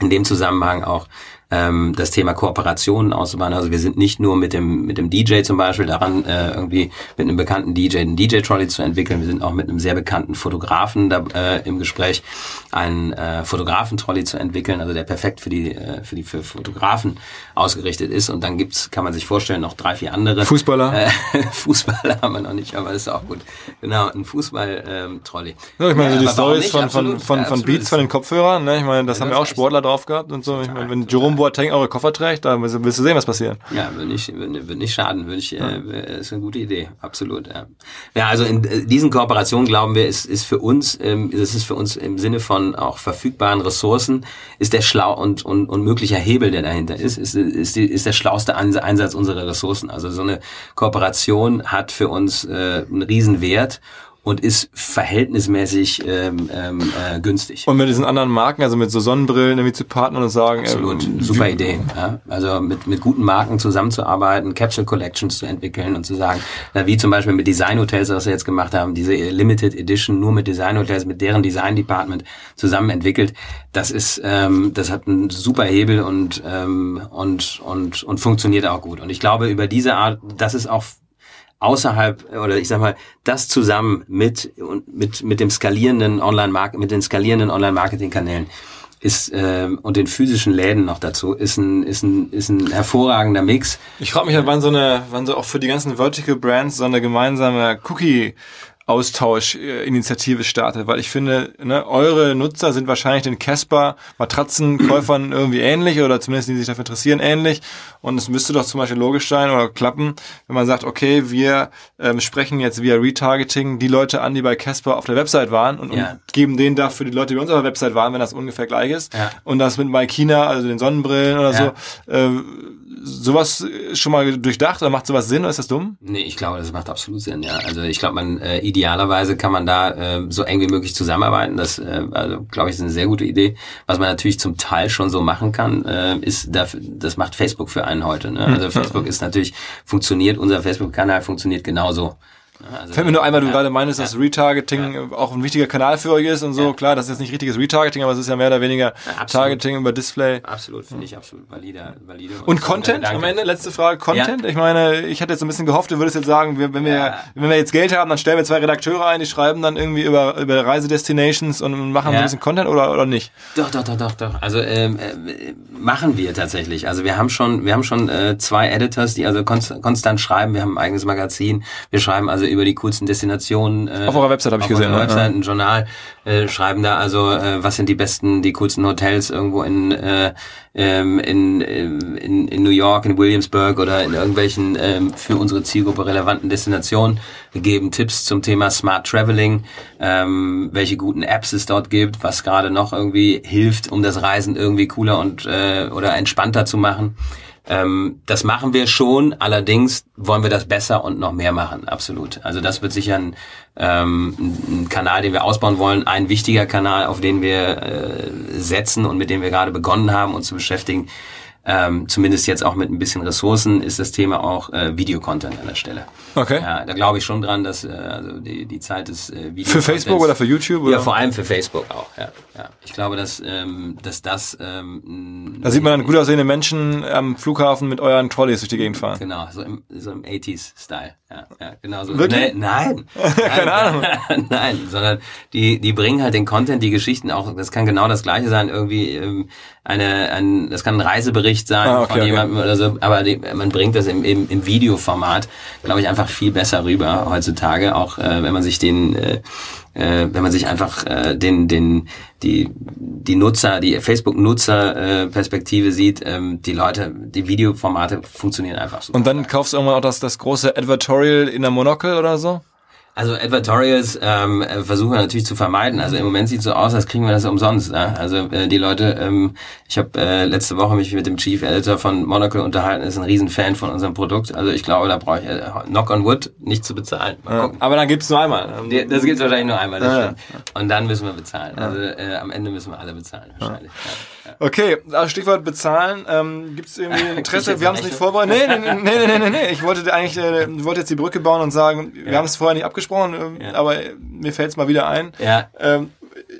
In dem Zusammenhang auch ähm, das Thema Kooperationen auszubauen. Also wir sind nicht nur mit dem mit dem DJ zum Beispiel daran, äh, irgendwie mit einem bekannten DJ einen DJ-Trolley zu entwickeln. Wir sind auch mit einem sehr bekannten Fotografen da, äh, im Gespräch, einen äh, Fotografen-Trolley zu entwickeln, also der perfekt für die äh, für die für Fotografen ausgerichtet ist. Und dann gibt's, kann man sich vorstellen, noch drei vier andere. Fußballer. Äh, Fußballer haben wir noch nicht, aber das ist auch gut. Genau, ein Fußball-Trolley. Ähm, ja, ich meine, ja, die Stories von, von, von, von Beats, von den Kopfhörern, ne? ich meine, das ja, haben ja auch Sportler drauf gehabt und so. Ich meine, wenn Jerome Boateng eure Koffer trägt, da willst du sehen, was passiert. Ja, würde nicht, würde nicht schaden, würde ich, äh, ist eine gute Idee, absolut. Ja, ja also in äh, diesen Kooperationen glauben wir, ist, ist für uns, ähm, ist es für uns im Sinne von auch verfügbaren Ressourcen, ist der schlau und, und, und möglicher Hebel, der dahinter ist, ist, ist, die, ist der schlauste Einsatz unserer Ressourcen. Also so eine Kooperation hat für uns äh, einen Riesenwert und ist verhältnismäßig ähm, ähm, äh, günstig. Und mit diesen anderen Marken, also mit so Sonnenbrillen irgendwie zu partnern und sagen, absolut ähm, super Idee. Ja? Also mit mit guten Marken zusammenzuarbeiten, Capsule Collections zu entwickeln und zu sagen, na, wie zum Beispiel mit Design Hotels, was wir jetzt gemacht haben, diese Limited Edition nur mit Design Hotels, mit deren Design Department zusammen entwickelt. Das ist, ähm, das hat einen super Hebel und ähm, und und und funktioniert auch gut. Und ich glaube über diese Art, das ist auch außerhalb oder ich sag mal das zusammen mit mit mit dem skalierenden Online mit den skalierenden Online Marketing Kanälen ist äh, und den physischen Läden noch dazu ist ein ist ein ist ein hervorragender Mix. Ich frage mich halt, wann so eine wann so auch für die ganzen Vertical Brands so eine gemeinsame Cookie Austauschinitiative startet, weil ich finde, ne, eure Nutzer sind wahrscheinlich den Casper Matratzenkäufern irgendwie ähnlich oder zumindest die sich dafür interessieren ähnlich und es müsste doch zum Beispiel logisch sein oder klappen, wenn man sagt, okay, wir ähm, sprechen jetzt via Retargeting die Leute an, die bei Casper auf der Website waren und, ja. und geben denen dafür die Leute, die bei uns auf der Website waren, wenn das ungefähr gleich ist ja. und das mit Maikina, also den Sonnenbrillen oder ja. so, äh, sowas schon mal durchdacht oder macht sowas Sinn oder ist das dumm? Nee, ich glaube, das macht absolut Sinn, ja. Also ich glaube, man äh, idealerweise kann man da äh, so eng wie möglich zusammenarbeiten. Das, äh, also glaube ich, ist eine sehr gute Idee. Was man natürlich zum Teil schon so machen kann, äh, ist dafür, das macht Facebook für einen heute. Ne? Also Facebook ist natürlich funktioniert, unser Facebook-Kanal funktioniert genauso. Also, Fällt mir nur einmal, du ja, gerade meinst, dass Retargeting ja. auch ein wichtiger Kanal für euch ist und so. Ja. Klar, das ist jetzt nicht richtiges Retargeting, aber es ist ja mehr oder weniger Targeting über Display. Absolut, finde ich absolut valide. valide und, und Content am Ende, letzte Frage, Content. Ich meine, ich hatte jetzt ein bisschen gehofft, du würdest jetzt sagen, wenn, wir, wenn wir jetzt Geld haben, dann stellen wir zwei Redakteure ein, die schreiben dann irgendwie über, über Reisedestinations und machen so ein bisschen Content oder, oder nicht? Doch, doch, doch, doch, doch. Also ähm, äh, machen wir tatsächlich. Also wir haben schon, wir haben schon äh, zwei Editors, die also konst konstant schreiben. Wir haben ein eigenes Magazin. Wir schreiben also über die coolsten Destinationen. Äh, auf eurer Website habe ich gesehen. Auf eurer Website, ein Journal, äh, schreiben da also, äh, was sind die besten, die coolsten Hotels irgendwo in, äh, ähm, in, in, in New York, in Williamsburg oder in irgendwelchen ähm, für unsere Zielgruppe relevanten Destinationen. Wir geben Tipps zum Thema Smart Traveling, ähm, welche guten Apps es dort gibt, was gerade noch irgendwie hilft, um das Reisen irgendwie cooler und äh, oder entspannter zu machen. Ähm, das machen wir schon, allerdings wollen wir das besser und noch mehr machen, absolut. Also das wird sicher ein, ähm, ein Kanal, den wir ausbauen wollen, ein wichtiger Kanal, auf den wir äh, setzen und mit dem wir gerade begonnen haben, uns zu beschäftigen ähm, zumindest jetzt auch mit ein bisschen Ressourcen, ist das Thema auch äh, Videocontent an der Stelle. Okay. Ja, da glaube ich schon dran, dass äh, also die, die Zeit des äh, Videos. Für Facebook oder für YouTube? Oder? Ja, vor allem für Facebook auch. Ja, ja. Ich glaube, dass, ähm, dass das. Ähm, da sieht man dann gut aussehende Menschen am Flughafen mit euren Trolleys durch die Gegend fahren. Genau, so im, so im 80s-Style. Ja, ja, genau so. Wirklich? Nee, nein. Keine nein, Ahnung. nein, sondern die, die bringen halt den Content, die Geschichten auch. Das kann genau das Gleiche sein. Irgendwie ähm, eine, ein, das kann ein Reisebericht sein ah, okay, von jemandem okay. oder so. Aber die, man bringt das im, im, im Videoformat, glaube ich, einfach viel besser rüber heutzutage. Auch äh, wenn man sich den äh, äh, wenn man sich einfach äh, den, den, die, die Nutzer, die Facebook-Nutzer-Perspektive äh, sieht, ähm, die Leute, die Videoformate funktionieren einfach so. Und dann kaufst du irgendwann auch das, das große Advertorial in der Monocle oder so? Also Advertorials ähm, äh, versuchen wir natürlich zu vermeiden. Also im Moment sieht so aus, als kriegen wir das umsonst. Ne? Also äh, die Leute, ähm, ich habe äh, letzte Woche mich mit dem Chief Editor von Monocle unterhalten, ist ein Riesenfan von unserem Produkt. Also ich glaube, da brauche ich äh, Knock on Wood nicht zu bezahlen. Mal Ja, aber dann gibt's nur einmal. Die- Das gibt's wahrscheinlich nur einmal. Das Ja. Und dann müssen wir bezahlen. Also äh, am Ende müssen wir alle bezahlen wahrscheinlich. Okay, also Stichwort bezahlen. Ähm, Gibt es irgendwie Interesse? Wir haben es nicht vorbereitet. Nee, nee, nee, nee, nee, nee, nee. Ich wollte eigentlich, äh, wollte jetzt die Brücke bauen und sagen, wir haben es vorher nicht abgesprochen, ähm, Ja. aber mir fällt es mal wieder ein. ja, Ähm,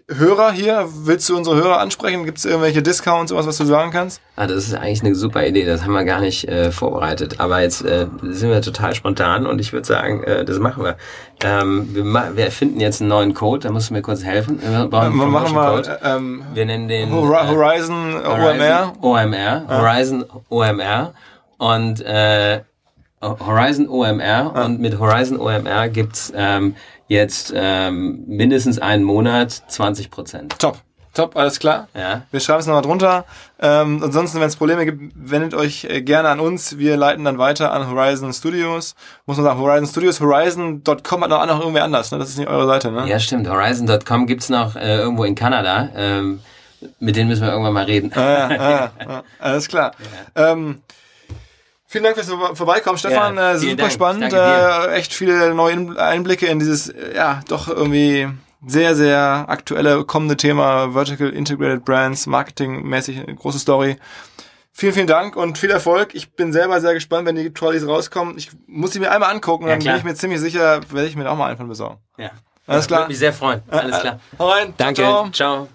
Hörer hier, willst du unsere Hörer ansprechen? Gibt es irgendwelche Discounts, sowas, was du sagen kannst? Ah, das ist eigentlich eine super Idee. Das haben wir gar nicht äh, vorbereitet. Aber jetzt äh, sind wir total spontan und ich würde sagen, äh, das machen wir. Ähm, wir, ma wir erfinden jetzt einen neuen Code. Da musst du mir kurz helfen. Wir einen Ähm, machen wir Code. ähm, Wir nennen den äh, Horizon, OMR. OMR. Horizon OMR. Und äh, Horizon OMR. Und mit Horizon OMR gibt's ähm, jetzt ähm, mindestens einen Monat 20 Prozent. Top, top, alles klar. Ja. Wir schreiben es nochmal drunter. Ähm, ansonsten, wenn es Probleme gibt, wendet euch äh, gerne an uns. Wir leiten dann weiter an Horizon Studios. Muss man sagen, Horizon Studios, Horizon.com hat noch, noch irgendwer anders, ne? Das ist nicht eure Seite, ne? Ja, stimmt. Horizon.com gibt's noch äh, irgendwo in Kanada. Ähm, mit denen müssen wir irgendwann mal reden. Ja, ja, ja, ja, alles klar. Ähm, vielen Dank fürs Vor- Vorbeikommen, Stefan. Ja, äh, super Dank. spannend. Äh, echt viele neue In- Einblicke in dieses, äh, ja, doch irgendwie sehr, sehr aktuelle kommende Thema Vertical Integrated Brands, marketingmäßig eine große Story. Vielen, vielen Dank und viel Erfolg. Ich bin selber sehr gespannt, wenn die Trolleys rauskommen. Ich muss sie mir einmal angucken und Ja, dann klar. bin ich mir ziemlich sicher, werde ich mir auch mal einen von besorgen. Ja. Alles klar. Würde mich sehr freuen. Alles klar. Hau rein. Danke. Ciao. Ciao.